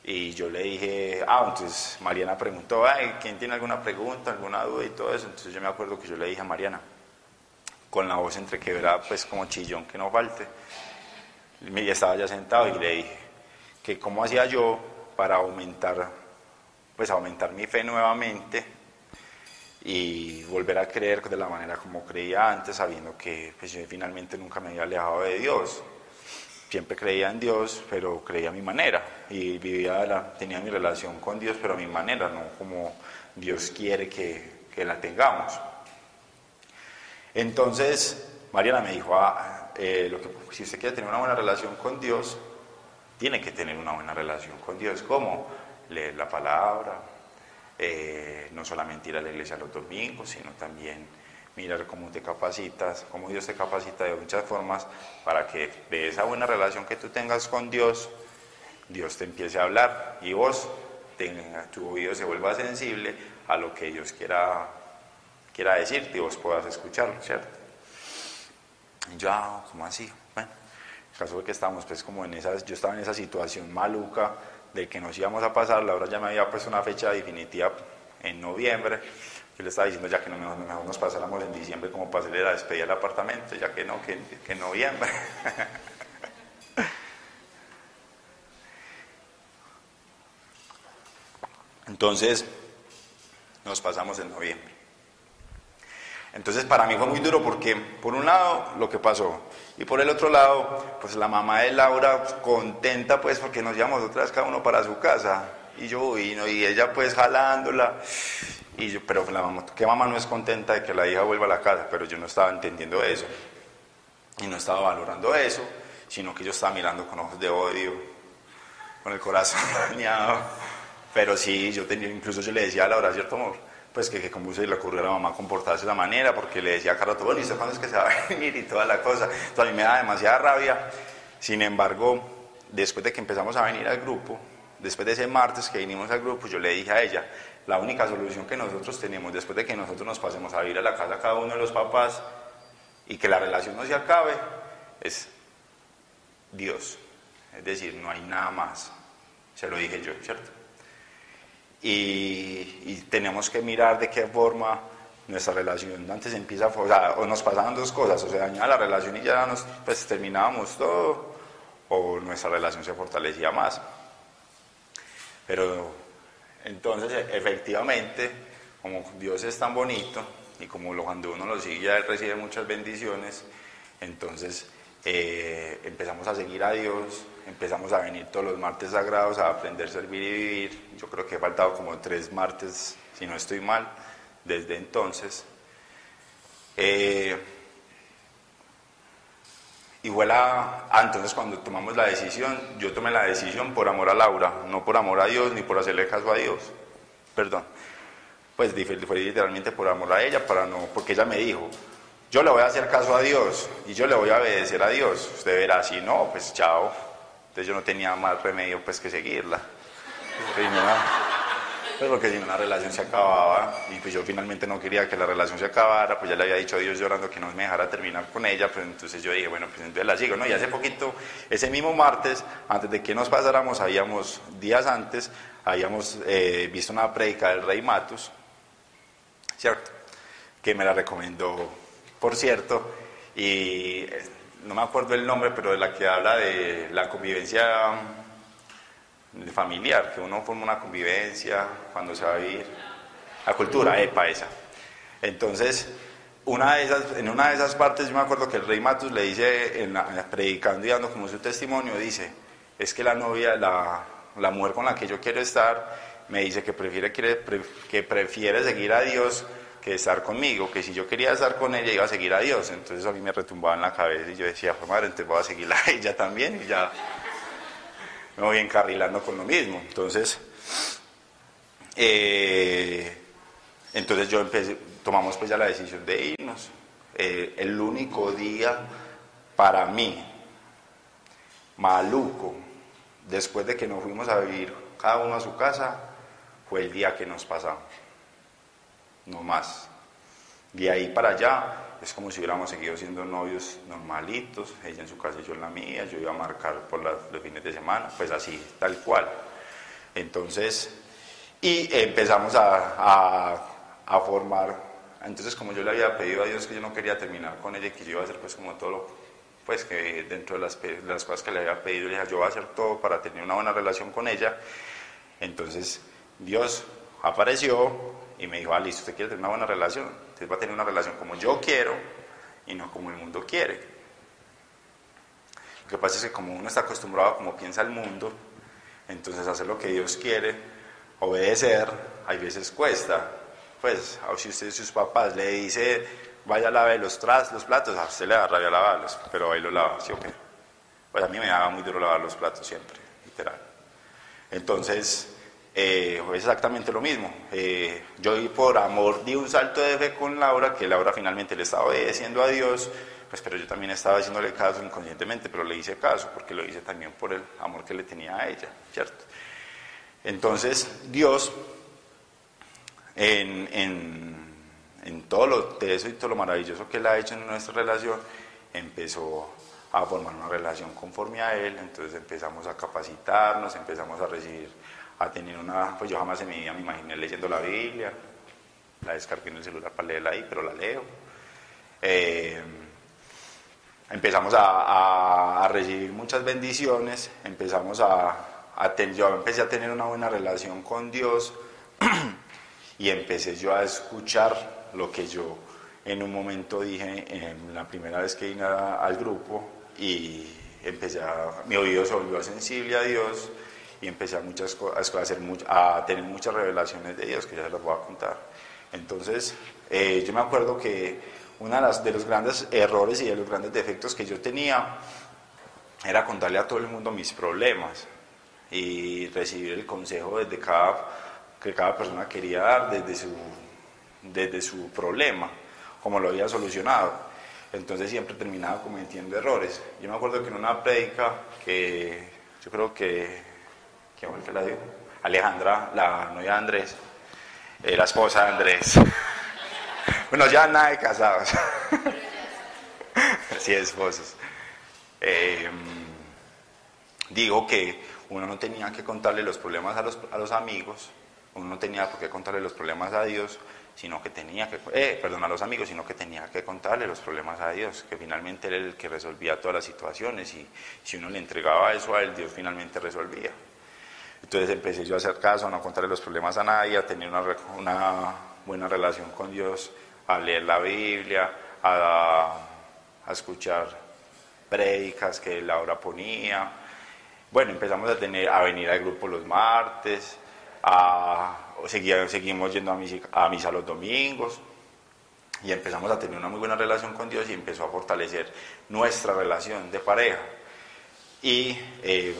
y yo le dije, ah, entonces Mariana preguntó, ¿quién tiene alguna pregunta, alguna duda y todo eso? Entonces yo me acuerdo que yo le dije a Mariana, con la voz entrequebrada, pues como chillón, que no falte. Y estaba ya sentado y le dije que cómo hacía yo para aumentar, pues aumentar mi fe nuevamente y volver a creer de la manera como creía antes, sabiendo que pues, yo finalmente nunca me había alejado de Dios siempre creía en Dios, pero creía a mi manera y vivía tenía mi relación con Dios, pero a mi manera, no como Dios quiere que, que la tengamos. Entonces, Mariana me dijo, ah, eh, si usted quiere tener una buena relación con Dios, tiene que tener una buena relación con Dios. ¿Cómo? Leer la palabra, eh, no solamente ir a la iglesia los domingos, sino también mirar cómo te capacitas, cómo Dios te capacita de muchas formas para que de esa buena relación que tú tengas con Dios, Dios te empiece a hablar y vos, tenga, tu oído se vuelva sensible a lo que Dios quiera, quiera decirte y vos puedas escucharlo, ¿cierto? Y yo, ah, ¿cómo así? Bueno, el caso fue que estábamos pues como en esa, yo estaba en esa situación maluca de que nos íbamos a pasar, la hora ya me había puesto una fecha definitiva en noviembre, yo le estaba diciendo ya que no, nos pasáramos en diciembre como para hacerle la despedida del apartamento, ya que no, que, que en noviembre. Entonces, nos pasamos en noviembre. Entonces para mí fue muy duro porque por un lado lo que pasó y por el otro lado pues la mamá de Laura contenta pues porque nos llevamos otra cada uno para su casa y yo vino y ella pues jalándola y yo, pero la mamá, ¿qué mamá no es contenta de que la hija vuelva a la casa? Pero yo no estaba entendiendo eso y no estaba valorando eso. sino que yo estaba mirando con ojos de odio, con el corazón dañado. Pero sí, yo tenía, incluso yo le decía a Laura, ¿cierto amor? Pues que, que como se le ocurrió a la mamá comportarse de esa manera, porque le decía a Carlos, bueno, ¿y usted cuándo es que se va a venir? Y toda la cosa. Entonces a mí me da demasiada rabia. Sin embargo, después de que empezamos a venir al grupo, después de ese martes que vinimos al grupo, yo le dije a ella, la única solución que nosotros tenemos después de que nosotros nos pasemos a vivir a la casa cada uno de los papás y que la relación no se acabe, es Dios. Es decir, no hay nada más. Se lo dije yo, ¿cierto? Y, tenemos que mirar de qué forma nuestra relación antes empieza, o, sea, o nos pasaban dos cosas, o se dañaba la relación y ya nos pues, terminábamos todo, o nuestra relación se fortalecía más. Pero entonces, efectivamente, como Dios es tan bonito y como cuando uno lo sigue ya él recibe muchas bendiciones, entonces eh, empezamos a seguir a Dios, empezamos a venir todos los martes sagrados a aprender, servir y vivir. Yo creo que he faltado como tres martes, si no estoy mal, desde entonces. Eh, Igual a, entonces cuando tomamos la decisión, yo tomé la decisión por amor a Laura, no por amor a Dios ni por hacerle caso a Dios. Perdón. Pues fue literalmente por amor a ella, para no, porque ella me dijo, yo le voy a hacer caso a Dios y yo le voy a obedecer a Dios. Usted verá, si no, pues chao. Entonces yo no tenía más remedio pues que seguirla. Pues porque si no la relación se acababa y pues yo finalmente no quería que la relación se acabara, pues ya le había dicho a Dios llorando que no me dejara terminar con ella, pues entonces yo dije, bueno, pues entonces la sigo, ¿no? Y hace poquito, ese mismo martes, antes de que nos pasáramos, habíamos, días antes, habíamos eh, visto una predica del rey Matus, ¿cierto? Que me la recomendó, por cierto, y eh, no me acuerdo el nombre, pero de la que habla de la convivencia familiar, que uno forma una convivencia cuando se va a vivir. La cultura, epa, esa. Entonces, una de esas, en una de esas partes yo me acuerdo que el rey Matus le dice, en predicando y dando como su testimonio, dice, es que la novia, la, la mujer con la que yo quiero estar, me dice que prefiere, que prefiere seguir a Dios estar conmigo, que si yo quería estar con ella iba a seguir a Dios. Entonces a mí me retumbaba en la cabeza y yo decía, pues madre, entonces voy a seguirla a ella también y ya me voy encarrilando con lo mismo. Entonces, eh, entonces yo empecé, tomamos pues ya la decisión de irnos. Eh, el único día para mí, maluco, después de que nos fuimos a vivir cada uno a su casa, fue el día que nos pasamos. No más. De ahí para allá es como si hubiéramos seguido siendo novios normalitos, ella en su casa y yo en la mía, yo iba a marcar por los fines de semana, pues así, tal cual. Entonces, y empezamos a, a, formar, entonces como yo le había pedido a Dios que yo no quería terminar con ella que yo iba a hacer pues como todo lo, pues que dentro de las, de las cosas que le había pedido, le dije, yo voy a hacer todo para tener una buena relación con ella. Entonces, Dios apareció y me dijo, listo, usted quiere tener una buena relación, Usted va a tener una relación como yo quiero y no como el mundo quiere. Lo que pasa es que como uno está acostumbrado a como piensa el mundo, entonces hacer lo que Dios quiere, obedecer, hay veces cuesta. Pues, si usted sus papás le dice, vaya a lavar los, tras, los platos, a usted le da rabia lavarlos, pero ahí lo lava, ¿sí o qué? Pues a mí me daba muy duro lavar los platos siempre, literal. Entonces, eh, es exactamente lo mismo. Eh, yo por amor di un salto de fe con Laura, que Laura finalmente le estaba obedeciendo a Dios, pues pero yo también estaba haciéndole caso inconscientemente, pero le hice caso porque lo hice también por el amor que le tenía a ella, ¿cierto? Entonces Dios, en, en, en todo lo y todo lo maravilloso que Él ha hecho en nuestra relación, empezó a formar una relación conforme a Él, entonces empezamos a capacitarnos, empezamos a recibir a tener una, pues yo jamás en mi vida me imaginé leyendo la Biblia, la descargué en el celular para leerla ahí, pero la leo. Eh, empezamos a, recibir muchas bendiciones, empezamos a, a empecé a tener una buena relación con Dios y empecé yo a escuchar lo que yo en un momento dije en la primera vez que vine al grupo y empecé a, mi oído se volvió sensible a Dios y empecé a, muchas, a, hacer, a tener muchas revelaciones de Dios que ya se las voy a contar. Entonces, eh, yo me acuerdo que uno de, de, los grandes errores y de los grandes defectos que yo tenía era contarle a todo el mundo mis problemas y recibir el consejo desde cada, que cada persona quería dar desde su, desde su problema, como lo había solucionado. Entonces siempre terminaba cometiendo errores. Yo me acuerdo que en una prédica que yo creo que, ¿quién fue el que la dio? Alejandra, la novia de Andrés, eh, la esposa de Andrés. bueno, ya nada de casados. sí, esposos. Eh, digo que uno no tenía que contarle los problemas a los, a los amigos, uno no tenía por qué contarle los problemas a Dios, sino que tenía que, eh, perdón, a los amigos, sino que tenía que contarle los problemas a Dios, que finalmente era el que resolvía todas las situaciones y si uno le entregaba eso a él, Dios finalmente resolvía. Entonces empecé yo a hacer caso, a no contarle los problemas a nadie, a tener una, una buena relación con Dios, a leer la Biblia, a, a escuchar prédicas que Laura ponía. Bueno, empezamos a, tener, a venir al grupo los martes, a seguimos yendo a misa, los domingos y empezamos a tener una muy buena relación con Dios y empezó a fortalecer nuestra relación de pareja. Y eh,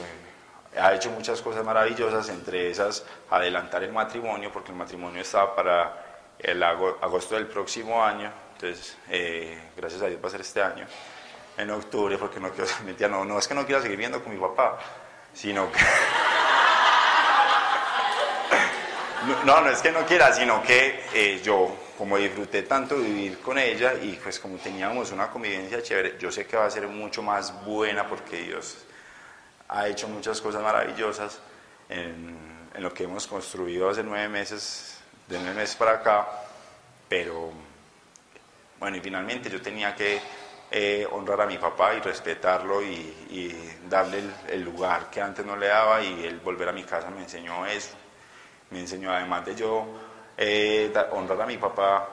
ha hecho muchas cosas maravillosas, entre esas adelantar el matrimonio, porque el matrimonio estaba para el agosto del próximo año, entonces eh, gracias a Dios va a ser este año, en octubre, porque no quiero, no, no es que no quiera seguir viendo con mi papá, sino que... No, no es que no quiera, sino que eh, yo, como disfruté tanto vivir con ella y pues como teníamos una convivencia chévere, yo sé que va a ser mucho más buena porque Dios ha hecho muchas cosas maravillosas en, lo que hemos construido hace nueve meses, de nueve meses para acá, pero bueno, y finalmente yo tenía que eh, honrar a mi papá y respetarlo y, darle el, lugar que antes no le daba y él volver a mi casa me enseñó eso. Me enseñó, además de yo eh, honrar a mi papá,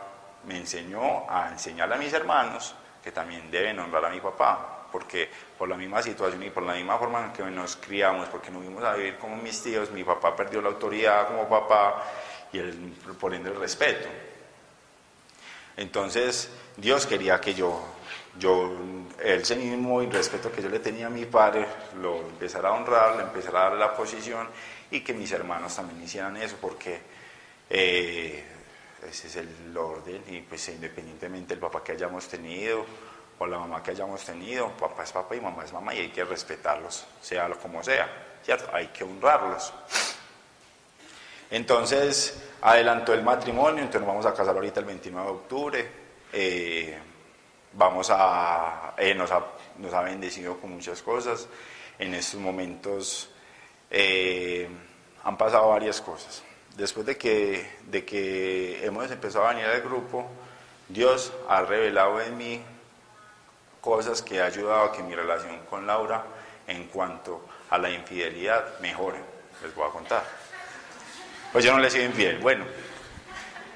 me enseñó a enseñarle a mis hermanos que también deben honrar a mi papá, porque por la misma situación y por la misma forma en que nos criamos, porque nos vimos a vivir como mis tíos, mi papá perdió la autoridad como papá y él, por el respeto. Entonces Dios quería que yo, yo, el mismo y respeto que yo le tenía a mi padre, lo empezara a honrar, le empezara a dar la posición y que mis hermanos también hicieran eso, porque eh, ese es el orden y pues independientemente del papá que hayamos tenido o la mamá que hayamos tenido, papá es papá y mamá es mamá y hay que respetarlos, sea lo como sea, ¿cierto? Hay que honrarlos. Entonces, adelantó el matrimonio, entonces nos vamos a casar ahorita el 29 de octubre. Eh, vamos a, eh, nos, ha, nos ha bendecido con muchas cosas. En estos momentos eh, han pasado varias cosas. Después de que, de que hemos empezado a venir al grupo, Dios ha revelado en mí cosas que ha ayudado a que mi relación con Laura en cuanto a la infidelidad mejore. Les voy a contar. Pues yo no le he sido infiel, bueno,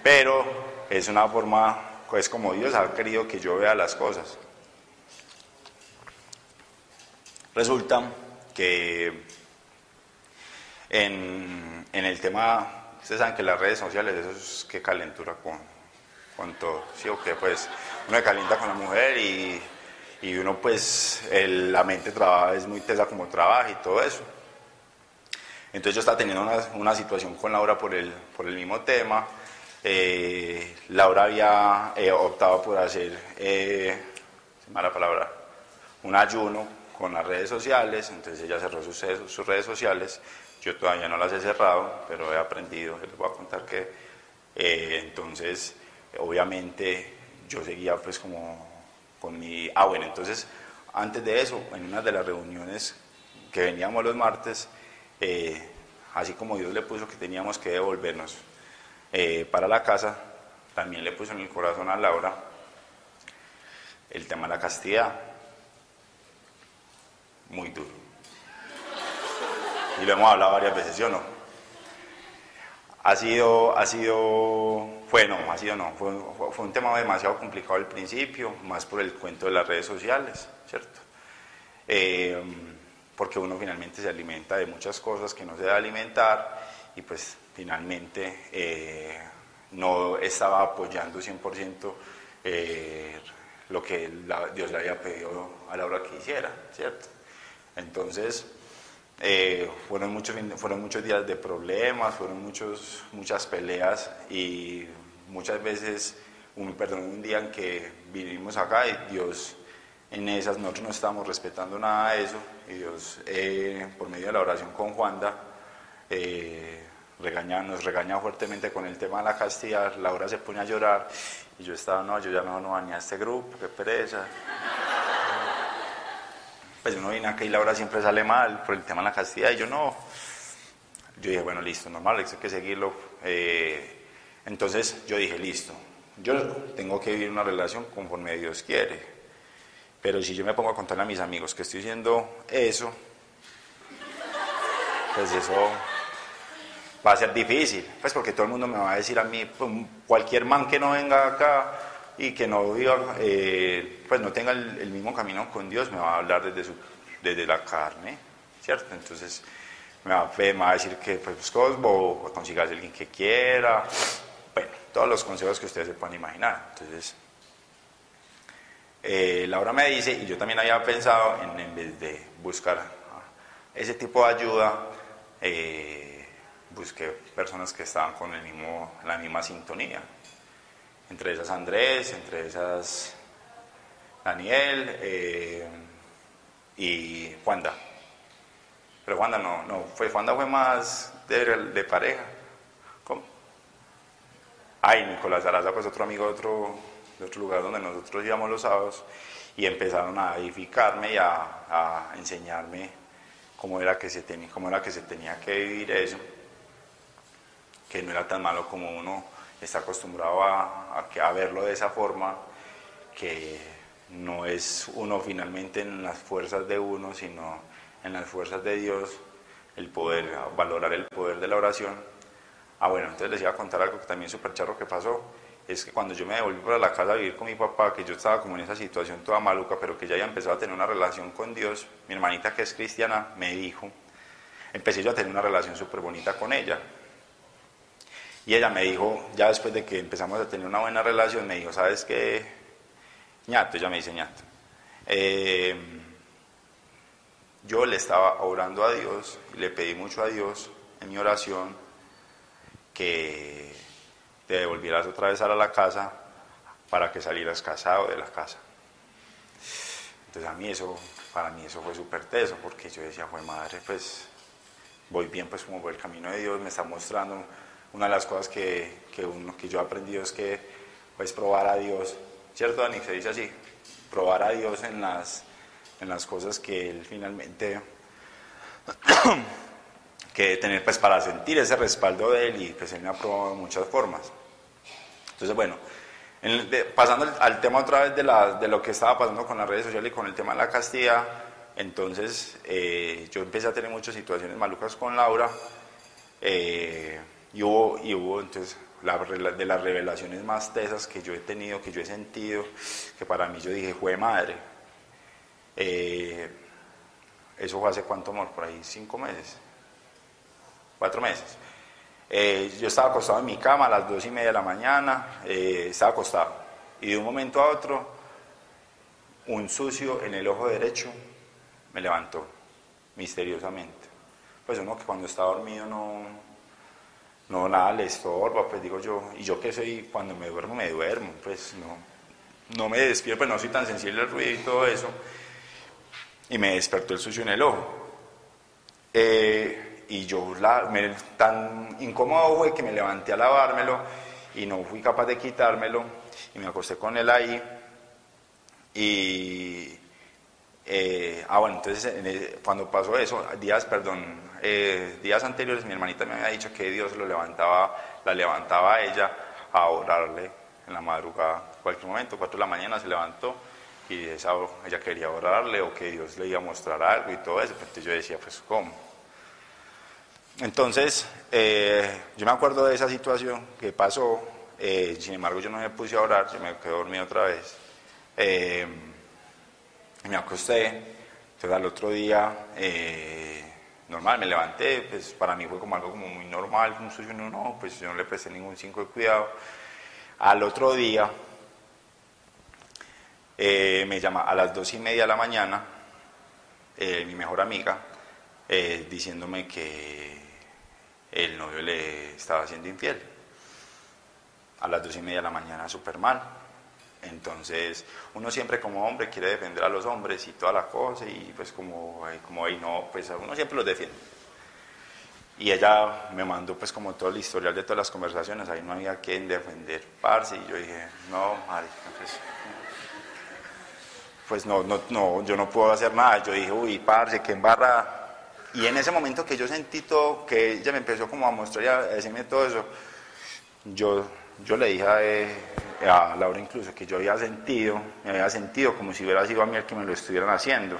pero es una forma, es como Dios ha querido que yo vea las cosas. Resulta que en, el tema, ustedes saben que las redes sociales, eso es que calentura con, con todo, ¿sí o qué? Pues uno calienta con la mujer y, y uno pues la mente trabaja, es muy tesa como trabaja y todo eso. Entonces yo estaba teniendo una, una situación con Laura por el, por el mismo tema. Eh, Laura había eh, optado por hacer, eh, mala palabra, un ayuno con las redes sociales, entonces ella cerró sus, sus redes sociales yo todavía no las he cerrado, pero he aprendido, les voy a contar que eh, entonces, obviamente, yo seguía pues como con mi... Ah, bueno, entonces, antes de eso, en una de las reuniones que veníamos los martes, eh, así como Dios le puso que teníamos que devolvernos eh, para la casa, también le puso en el corazón a Laura el tema de la castidad, muy duro y lo hemos hablado varias veces, ¿sí o no? Ha sido, ha sido, fue no, ha sido no, fue, fue un tema demasiado complicado al principio, más por el cuento de las redes sociales, ¿cierto? Eh, porque uno finalmente se alimenta de muchas cosas que no se debe alimentar y pues finalmente eh, no estaba apoyando 100% eh, lo que Dios le había pedido a la hora que hiciera, ¿cierto? Entonces, eh, fueron, muchos, fueron muchos días de problemas, fueron muchos, muchas peleas y muchas veces, un, perdón, un día en que vinimos acá y Dios en esas nosotros no estábamos respetando nada de eso y Dios eh, por medio de la oración con Juanda eh, nos regaña fuertemente con el tema de la castidad, Laura se pone a llorar y yo estaba, no, yo ya no, no a este grupo, qué pereza pues uno viene acá y Laura siempre sale mal por el tema de la castidad y yo no. Yo dije, bueno, listo, normal, hay que seguirlo. Eh, entonces yo dije, listo, yo tengo que vivir una relación conforme Dios quiere. Pero si yo me pongo a contarle a mis amigos que estoy haciendo eso, pues eso va a ser difícil. Pues porque todo el mundo me va a decir a mí, pues, cualquier man que no venga acá y que no viva, eh, pues no tenga el, mismo camino con Dios, me va a hablar desde, su, desde la carne, ¿cierto? Entonces me va, a decir que pues Cosbo, consigas alguien que quiera, todos los consejos que ustedes se puedan imaginar. Entonces, eh, Laura me dice, y yo también había pensado en, en vez de buscar ese tipo de ayuda, eh, busqué personas que estaban con el mismo, la misma sintonía entre esas Andrés, entre esas Daniel eh, y Juanda. Pero Juanda no, no, fue, Juanda fue más de, pareja. Ay, Nicolás Araza, pues otro amigo de otro, de otro lugar donde nosotros íbamos los sábados y empezaron a edificarme y a, enseñarme cómo era, que se tenía, cómo era que se tenía que vivir eso, que no era tan malo como uno está acostumbrado a, a, verlo de esa forma, que no es uno finalmente en las fuerzas de uno, sino en las fuerzas de Dios, el poder, valorar el poder de la oración. Ah, bueno, entonces les iba a contar algo que también súper charro que pasó, es que cuando yo me devolví para la casa a vivir con mi papá, que yo estaba como en esa situación toda maluca, pero que ya había empezado a tener una relación con Dios, mi hermanita que es cristiana me dijo, empecé yo a tener una relación súper bonita con ella, y ella me dijo, ya después de que empezamos a tener una buena relación, me dijo, ¿sabes qué? ñato, ella me dice ñato. Eh, yo le estaba orando a Dios, le pedí mucho a Dios en mi oración que te devolvieras otra vez a la casa para que salieras casado de la casa. Entonces a mí eso, para mí eso fue súper teso, porque yo decía, fue madre, pues voy bien, pues como por el camino de Dios, me está mostrando una de las cosas que, que, uno, que yo he aprendido es que pues probar a Dios, ¿cierto Dani? Se dice así, probar a Dios en las, en las cosas que Él finalmente, que tener pues para sentir ese respaldo de Él y pues Él me ha probado de muchas formas. Entonces bueno, pasando al tema otra vez de, la, de lo que estaba pasando con las redes sociales y con el tema de la castidad, entonces eh, yo empecé a tener muchas situaciones malucas con Laura. Eh, y hubo, y hubo entonces de las revelaciones más tesas que yo he tenido, que yo he sentido, que para mí yo dije, fue madre. Eh, eso fue hace cuánto, amor, por ahí cinco meses, cuatro meses. Eh, yo estaba acostado en mi cama a las dos y media de la mañana, eh, estaba acostado. Y de un momento a otro, un sucio en el ojo derecho me levantó, misteriosamente. Pues uno que cuando está dormido no, no, nada le estorba, pues digo yo, y yo que soy, cuando me duermo, me duermo, pues no, no me despierto, pues no soy tan sensible al ruido y todo eso, y me despertó el sucio en el ojo. Eh, y yo la, me, tan incómodo fue que me levanté a lavármelo y no fui capaz de quitármelo y me acosté con él ahí y eh, ah bueno entonces cuando pasó eso días perdón eh, días anteriores mi hermanita me había dicho que Dios lo levantaba, la levantaba a ella a orarle en la madrugada, cualquier momento, 4 de la mañana se levantó y ella quería orarle o que Dios le iba a mostrar algo y todo eso. Entonces yo decía, pues, ¿cómo? Entonces, eh, yo me acuerdo de esa situación que pasó, eh, sin embargo yo no me puse a orar, yo me quedé dormido otra vez. me acosté, entonces al otro día normal, me levanté, pues para mí fue como algo como muy normal, un sueño, no, no, pues yo no le presté ningún cinco de cuidado. Al otro día, eh, me llama a las dos y media de la mañana, eh, mi mejor amiga, eh, diciéndome que el novio le estaba haciendo infiel. A las dos y media de la mañana, súper mal. Entonces, uno siempre como hombre quiere defender a los hombres y toda la cosa, y pues como, como ahí no, pues uno siempre los defiende. Y ella me mandó pues como todo el historial de todas las conversaciones, ahí no había quien defender, parce, y yo dije, no, marica, pues, pues no, no, no, yo no puedo hacer nada. Yo dije, uy, parce, qué embarrada. Y en ese momento que yo sentí todo, que ella me empezó como a mostrar y a decirme todo eso, yo, yo le dije a, a Laura incluso que yo había sentido, me había sentido como si hubiera sido a mí el que me lo estuvieran haciendo.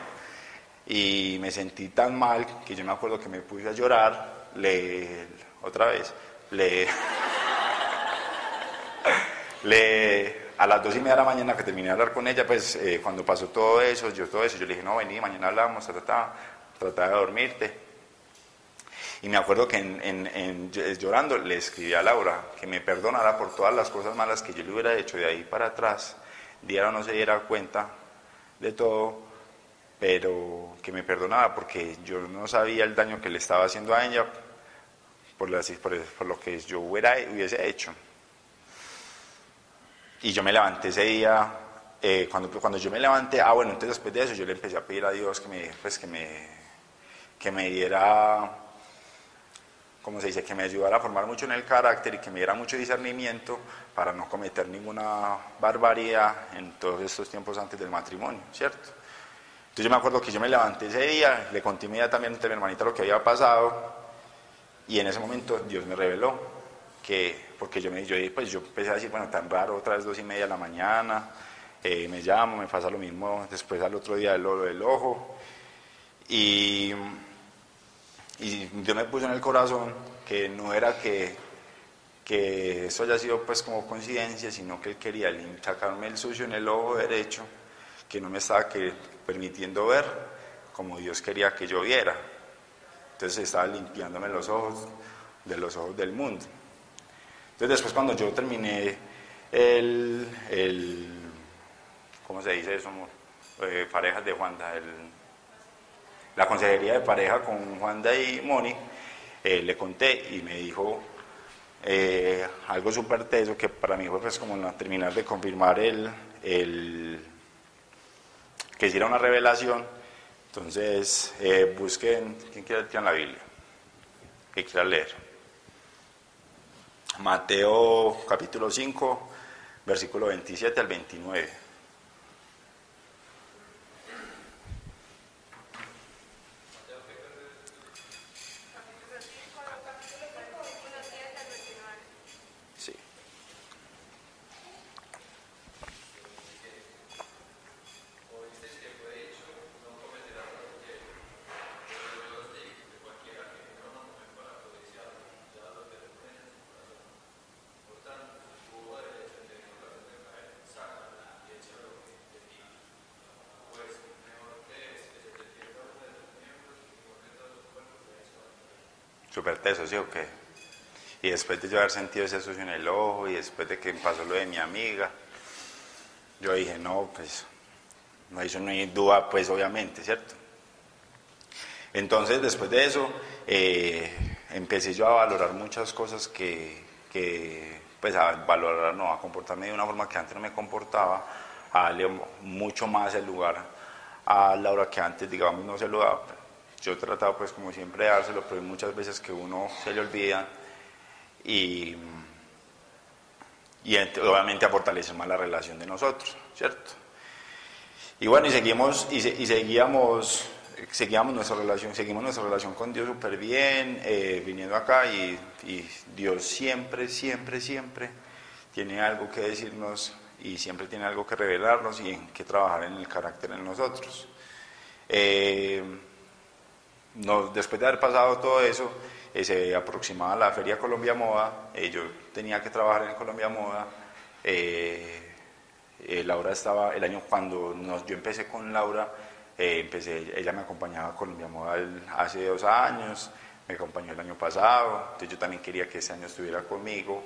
Y me sentí tan mal que yo me acuerdo que me puse a llorar le, otra vez, le, le, a las dos y media de la mañana que terminé de hablar con ella, pues eh, cuando pasó todo eso, yo todo eso, yo le dije, no, vení, mañana hablamos, trataba, trataba de dormirte. Y me acuerdo que en, llorando le escribí a Laura que me perdonara por todas las cosas malas que yo le hubiera hecho de ahí para atrás, diera o no se diera cuenta de todo, pero que me perdonara porque yo no sabía el daño que le estaba haciendo a ella por, por, lo que yo hubiera, hubiese hecho. Y yo me levanté ese día, eh, cuando, cuando yo me levanté, ah bueno, entonces después de eso yo le empecé a pedir a Dios que me, pues, que me, que me diera, como se dice, que me ayudara a formar mucho en el carácter y que me diera mucho discernimiento para no cometer ninguna barbaridad en todos estos tiempos antes del matrimonio, ¿cierto? Entonces yo me acuerdo que yo me levanté ese día, le conté inmediatamente a mi hermanita lo que había pasado y en ese momento Dios me reveló que, porque yo me yo, pues yo empecé a decir, bueno, tan raro, otra vez dos y media de la mañana, eh, me llamo, me pasa lo mismo después al otro día lo del ojo y, y Dios me puso en el corazón que no era que, que eso haya sido pues como coincidencia, sino que Él quería sacarme el sucio en el ojo derecho, que no me estaba permitiendo ver como Dios quería que yo viera. Entonces estaba limpiándome los ojos de los ojos del mundo. Entonces después cuando yo terminé el, el ¿cómo se dice eso? Eh, parejas de Juanda, el, la consejería de pareja con Juanda y Moni, eh, le conté y me dijo eh, algo súper teso que para mí fue pues como terminar de confirmar el, el que hiciera una revelación. Entonces, eh, busquen, ¿quién quiere en la Biblia? Que quiera leer. Mateo capítulo 5, versículo 27 al 29. Súper teso, ¿sí? Y después de yo haber sentido ese sucio en el ojo y después de que pasó lo de mi amiga, yo dije, no, pues, no hizo ni duda, pues obviamente, ¿cierto? Entonces, después de eso, eh, empecé yo a valorar muchas cosas que, pues a valorar, no, a comportarme de una forma que antes no me comportaba, a darle mucho más el lugar a Laura que antes, digamos, no se lo daba yo he tratado pues como siempre de dárselo, pero muchas veces que uno se le olvida y, y obviamente a fortalecer más la relación de nosotros, ¿cierto? Y bueno, y seguimos, y, seguíamos, seguíamos nuestra relación, seguimos nuestra relación con Dios súper bien, eh, viniendo acá y, y, Dios siempre, siempre, siempre tiene algo que decirnos y siempre tiene algo que revelarnos y en que trabajar en el carácter en nosotros. Eh, después de haber pasado todo eso, eh, se aproximaba la Feria Colombia Moda, eh, yo tenía que trabajar en Colombia Moda, eh, Laura estaba, el año cuando yo empecé con Laura, empecé, ella me acompañaba a Colombia Moda hace dos años, me acompañó el año pasado, entonces yo también quería que ese año estuviera conmigo,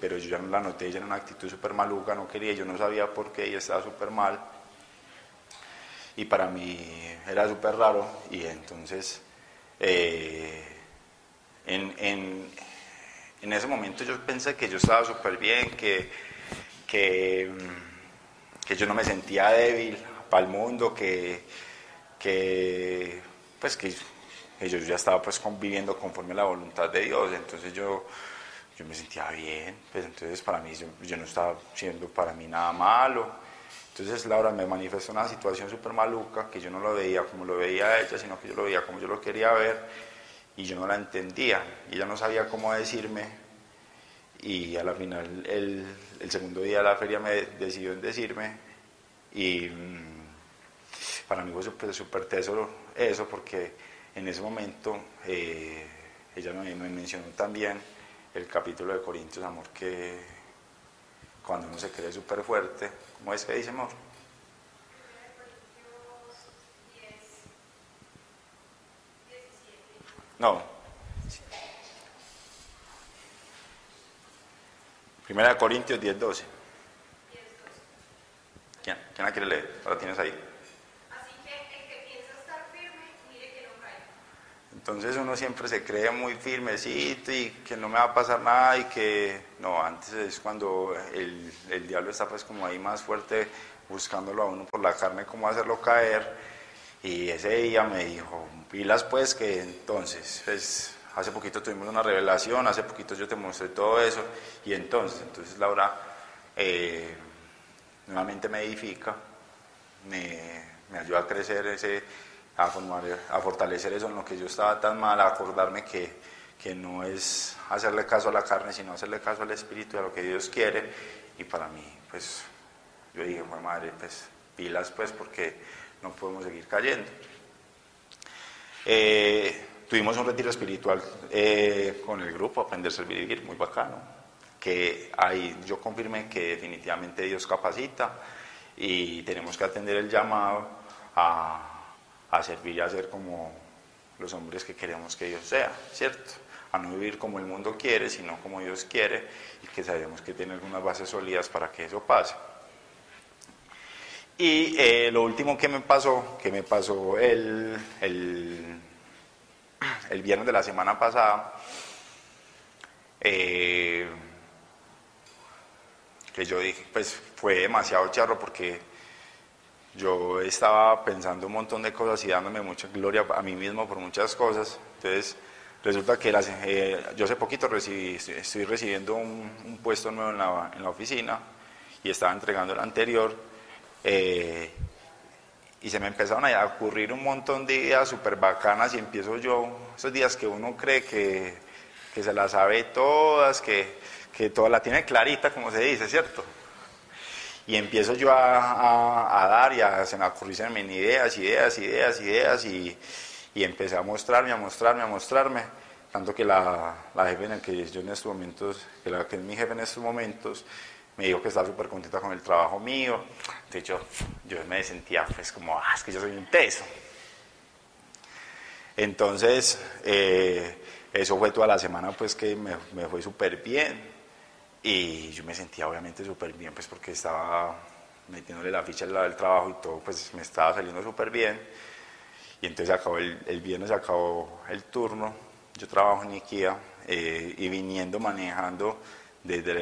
pero yo ya no la noté, ella era una actitud súper maluca, no quería, yo no sabía por qué ella estaba súper mal. Y para mí era súper raro y entonces eh, en, en, en, ese momento yo pensé que yo estaba súper bien, que, que, que, yo no me sentía débil para el mundo, que, que pues que, yo ya estaba pues conviviendo conforme a la voluntad de Dios, entonces yo, yo me sentía bien, pues entonces para mí yo, yo no estaba siendo para mí nada malo entonces Laura me manifestó una situación súper maluca, que yo no lo veía como lo veía ella, sino que yo lo veía como yo lo quería ver, y yo no la entendía, y ella no sabía cómo decirme, y a la final el, segundo día de la feria me decidió en decirme, y mm, para mí fue súper tesoro eso, porque en ese momento eh, ella me, me mencionó también el capítulo de Corintios, amor, que cuando uno se cree súper fuerte, ¿Cómo es que dice, amor? No. Primera de Corintios 10, 12. ¿Quién? ¿Quién la quiere leer? La tienes ahí. Así que el que piensa estar firme, mire que no caiga. Entonces uno siempre se cree muy firmecito y que no me va a pasar nada y que no, antes es cuando el, el diablo está pues como ahí más fuerte buscándolo a uno por la carne, cómo hacerlo caer. Y ese día me dijo, pilas pues que entonces, pues hace poquito tuvimos una revelación, hace poquito yo te mostré todo eso y entonces, entonces Laura eh, nuevamente me edifica, me, me ayuda a crecer ese a, formar, a fortalecer eso en lo que yo estaba tan mal, a acordarme que, que no es hacerle caso a la carne, sino hacerle caso al Espíritu y a lo que Dios quiere. Y para mí, pues, yo dije, madre, pues, pilas, pues, porque no podemos seguir cayendo. Eh, tuvimos un retiro espiritual eh, con el grupo Aprender, Servir y Vivir, muy bacano, que ahí yo confirmé que definitivamente Dios capacita y tenemos que atender el llamado a a servir a ser como los hombres que queremos que Dios sea, ¿cierto? A no vivir como el mundo quiere, sino como Dios quiere y que sabemos que tiene algunas bases sólidas para que eso pase. Y eh, lo último que me pasó, que me pasó el, el, el viernes de la semana pasada, eh, que yo dije, pues fue demasiado charro porque yo estaba pensando un montón de cosas y dándome mucha gloria a mí mismo por muchas cosas. Entonces, resulta que eh, yo hace poquito recibí, estoy recibiendo un, puesto nuevo en la, en la, oficina y estaba entregando el anterior. Eh, y se me empezaron a ocurrir un montón de ideas súper bacanas y empiezo yo, esos días que uno cree que, que se las sabe todas, que, que toda la tiene clarita, como se dice, ¿cierto? Y empiezo yo a, dar y a, se me ideas, ideas, ideas, ideas y, y, empecé a mostrarme, a mostrarme, a mostrarme. Tanto que la, la jefe en el que yo en estos momentos, que, la, que es mi jefe en estos momentos, me dijo que estaba súper contenta con el trabajo mío. De hecho, yo me sentía pues como, ah, es que yo soy un teso. Entonces, eh, eso fue toda la semana pues que me, me fue súper bien. Y yo me sentía obviamente súper bien, pues porque estaba metiéndole la ficha al lado del trabajo y todo, pues me estaba saliendo súper bien. Y entonces acabó el, el, viernes acabó el turno, yo trabajo en IKEA eh, y viniendo manejando desde,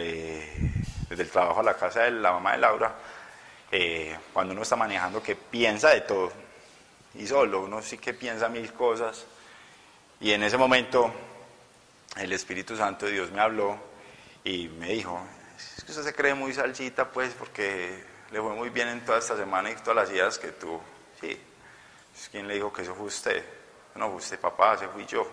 desde, el trabajo a la casa de la mamá de Laura, eh, cuando uno está manejando que piensa de todo y solo, uno sí que piensa mil cosas. Y en ese momento el Espíritu Santo de Dios me habló y me dijo, es que usted se cree muy salsita, pues, porque le fue muy bien en toda esta semana y todas las ideas que tuvo. Sí, ¿quién le dijo que eso fue usted? No, fue usted, papá, ese fui yo.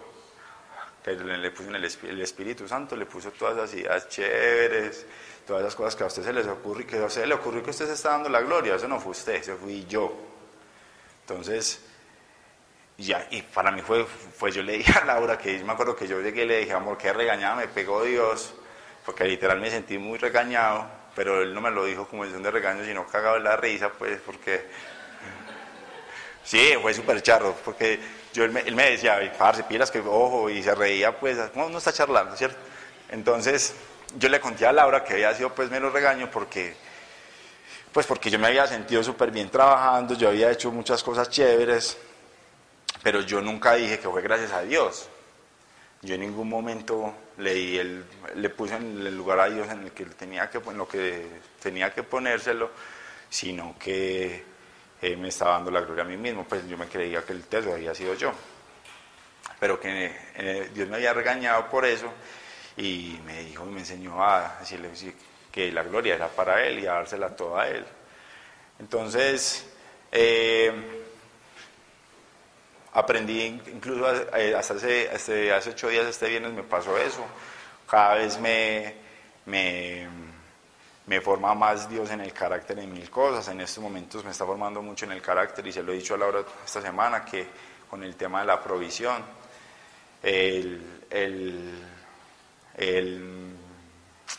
Pero le, puso en el, el, Espíritu Santo, le puso todas esas ideas chéveres, todas esas cosas que a usted se les ocurre que a usted le ocurrió que usted se está dando la gloria. Eso no fue usted, eso fui yo. Entonces, ya, y para mí fue, fue, yo le dije a Laura, que me acuerdo que yo llegué y le dije, amor, qué regañada me pegó Dios porque literal me sentí muy regañado, pero él no me lo dijo como decisión de regaño, sino cagado en la risa, pues, porque... Sí, fue súper charro, porque yo, él, me, él me decía, parce, pilas que ojo, y se reía, pues, no, no está charlando, ¿cierto? Entonces, yo le conté a Laura que había sido, pues, menos regaño, porque pues porque yo me había sentido súper bien trabajando, yo había hecho muchas cosas chéveres, pero yo nunca dije que fue gracias a Dios. Yo en ningún momento le, el, le puse en el lugar a Dios en el que tenía que, en lo que tenía que ponérselo, sino que eh, me estaba dando la gloria a mí mismo, pues yo me creía que el tercio había sido yo. Pero que eh, Dios me había regañado por eso y me dijo y me enseñó a decirle que la gloria era para Él y a dársela toda a Él. Entonces, eh, aprendí, incluso hasta hace, hace, ocho días, este viernes me pasó eso. Cada vez me, me, me, forma más Dios en el carácter en mil cosas. En estos momentos me está formando mucho en el carácter y se lo he dicho a Laura esta semana que con el tema de la provisión, el, el, el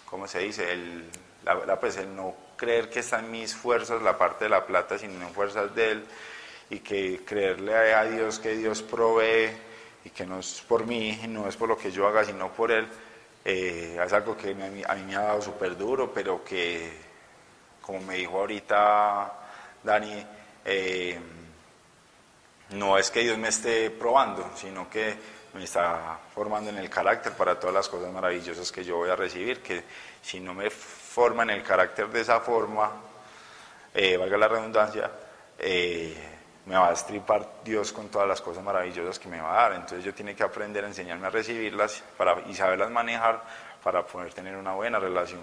¿cómo se dice? El, la, pues el no creer que está en mis fuerzas la parte de la plata, sino en fuerzas de Él y que creerle a Dios que Dios provee y que no es por mí, no es por lo que yo haga, sino por Él, eh, es algo que a mí me ha dado súper duro, pero que, como me dijo ahorita Dani, eh, no es que Dios me esté probando, sino que me está formando en el carácter para todas las cosas maravillosas que yo voy a recibir, que si no me forma en el carácter de esa forma, eh, valga la redundancia, me va a estripar Dios con todas las cosas maravillosas que me va a dar. Entonces yo tiene que aprender a enseñarme a recibirlas para, y saberlas manejar para poder tener una buena relación,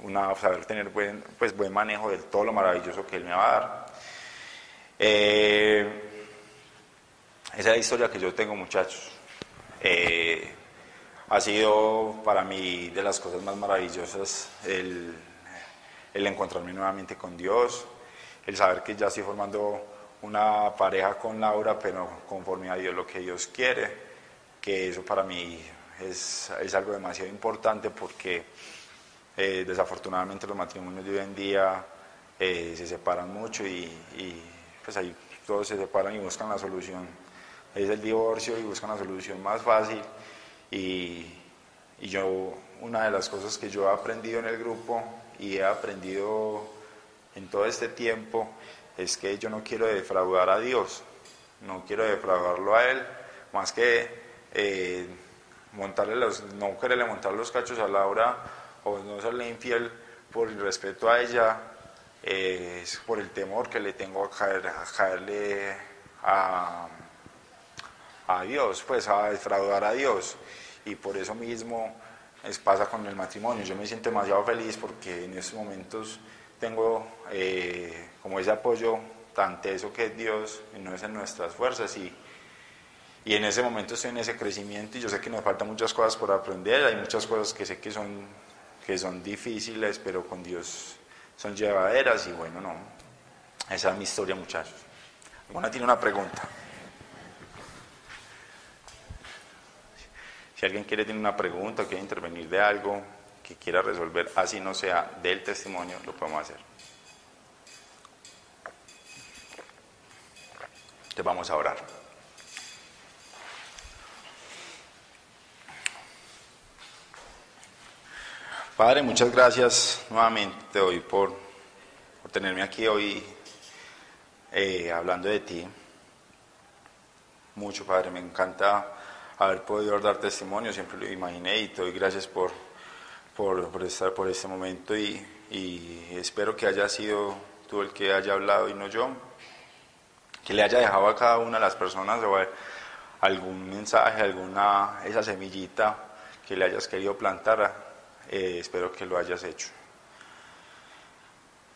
una, saber tener buen, pues, buen manejo de todo lo maravilloso que Él me va a dar. Eh, esa es la historia que yo tengo, muchachos. Eh, ha sido para mí de las cosas más maravillosas el, el encontrarme nuevamente con Dios, el saber que ya estoy formando una pareja con Laura, pero conforme a Dios lo que Dios quiere, que eso para mí es, es algo demasiado importante porque eh, desafortunadamente los matrimonios de hoy en día eh, se separan mucho y, pues ahí todos se separan y buscan la solución. Es el divorcio y buscan la solución más fácil y yo, una de las cosas que yo he aprendido en el grupo y he aprendido en todo este tiempo es que yo no quiero defraudar a Dios, no quiero defraudarlo a Él, más que eh, montarle los, no quererle montar los cachos a Laura o no serle infiel por el respeto a ella, eh, es por el temor que le tengo a, a caerle a, a Dios, pues a defraudar a Dios. Y por eso mismo es, pasa con el matrimonio. Yo me siento demasiado feliz porque en estos momentos tengo eh, como ese apoyo tan teso que es Dios y no es en nuestras fuerzas y, y en ese momento estoy en ese crecimiento y yo sé que nos faltan muchas cosas por aprender, hay muchas cosas que sé que son, que son difíciles, pero con Dios son llevaderas y bueno, no, esa es mi historia muchachos. Alguna tiene una pregunta. Si alguien quiere tener una pregunta quiere intervenir de algo, que quiera resolver, así no sea del testimonio, lo podemos hacer. Te vamos a orar. Padre, muchas gracias nuevamente hoy por, por tenerme aquí hoy eh, hablando de ti. Mucho, Padre, me encanta haber podido dar testimonio, siempre lo imaginé y te doy gracias por por, estar por este momento y, espero que haya sido tú el que haya hablado y no yo, que le haya dejado a cada una de las personas algún mensaje, alguna esa semillita que le hayas querido plantar, eh, espero que lo hayas hecho.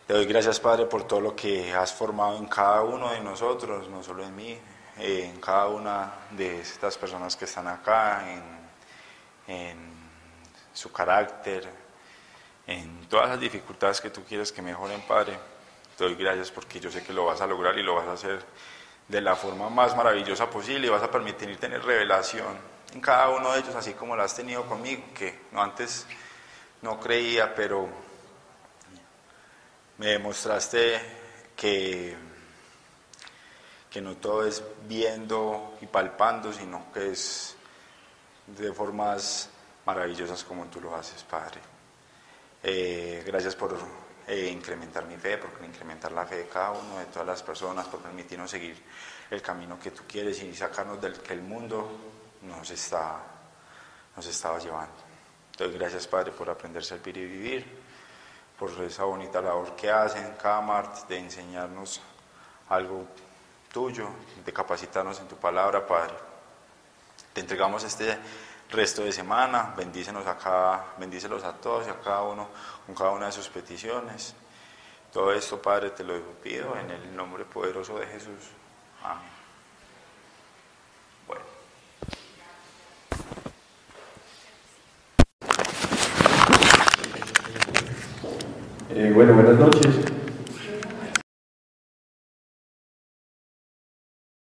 Te doy gracias, Padre, por todo lo que has formado en cada uno de nosotros, no solo en mí, eh, en cada una de estas personas que están acá, en su carácter, en todas las dificultades que tú quieres que mejoren, Padre. Te doy gracias porque yo sé que lo vas a lograr y lo vas a hacer de la forma más maravillosa posible y vas a permitir tener revelación en cada uno de ellos, así como lo has tenido conmigo, que antes no creía, pero me demostraste que, que no todo es viendo y palpando, sino que es de formas maravillosas como tú lo haces, Padre. Eh, gracias por eh, incrementar mi fe, por incrementar la fe de cada uno, de todas las personas, por permitirnos seguir el camino que tú quieres y sacarnos del que el mundo nos está nos estaba llevando. Entonces, gracias Padre por aprender a servir y vivir, por esa bonita labor que hacen cada martes de enseñarnos algo tuyo, de capacitarnos en tu palabra, Padre. Te entregamos este resto de semana, bendícenos a cada, bendícelos a todos y a cada uno con cada una de sus peticiones. Todo esto, Padre, te lo pido en el nombre poderoso de Jesús. Amén. Bueno. Eh, bueno, buenas noches.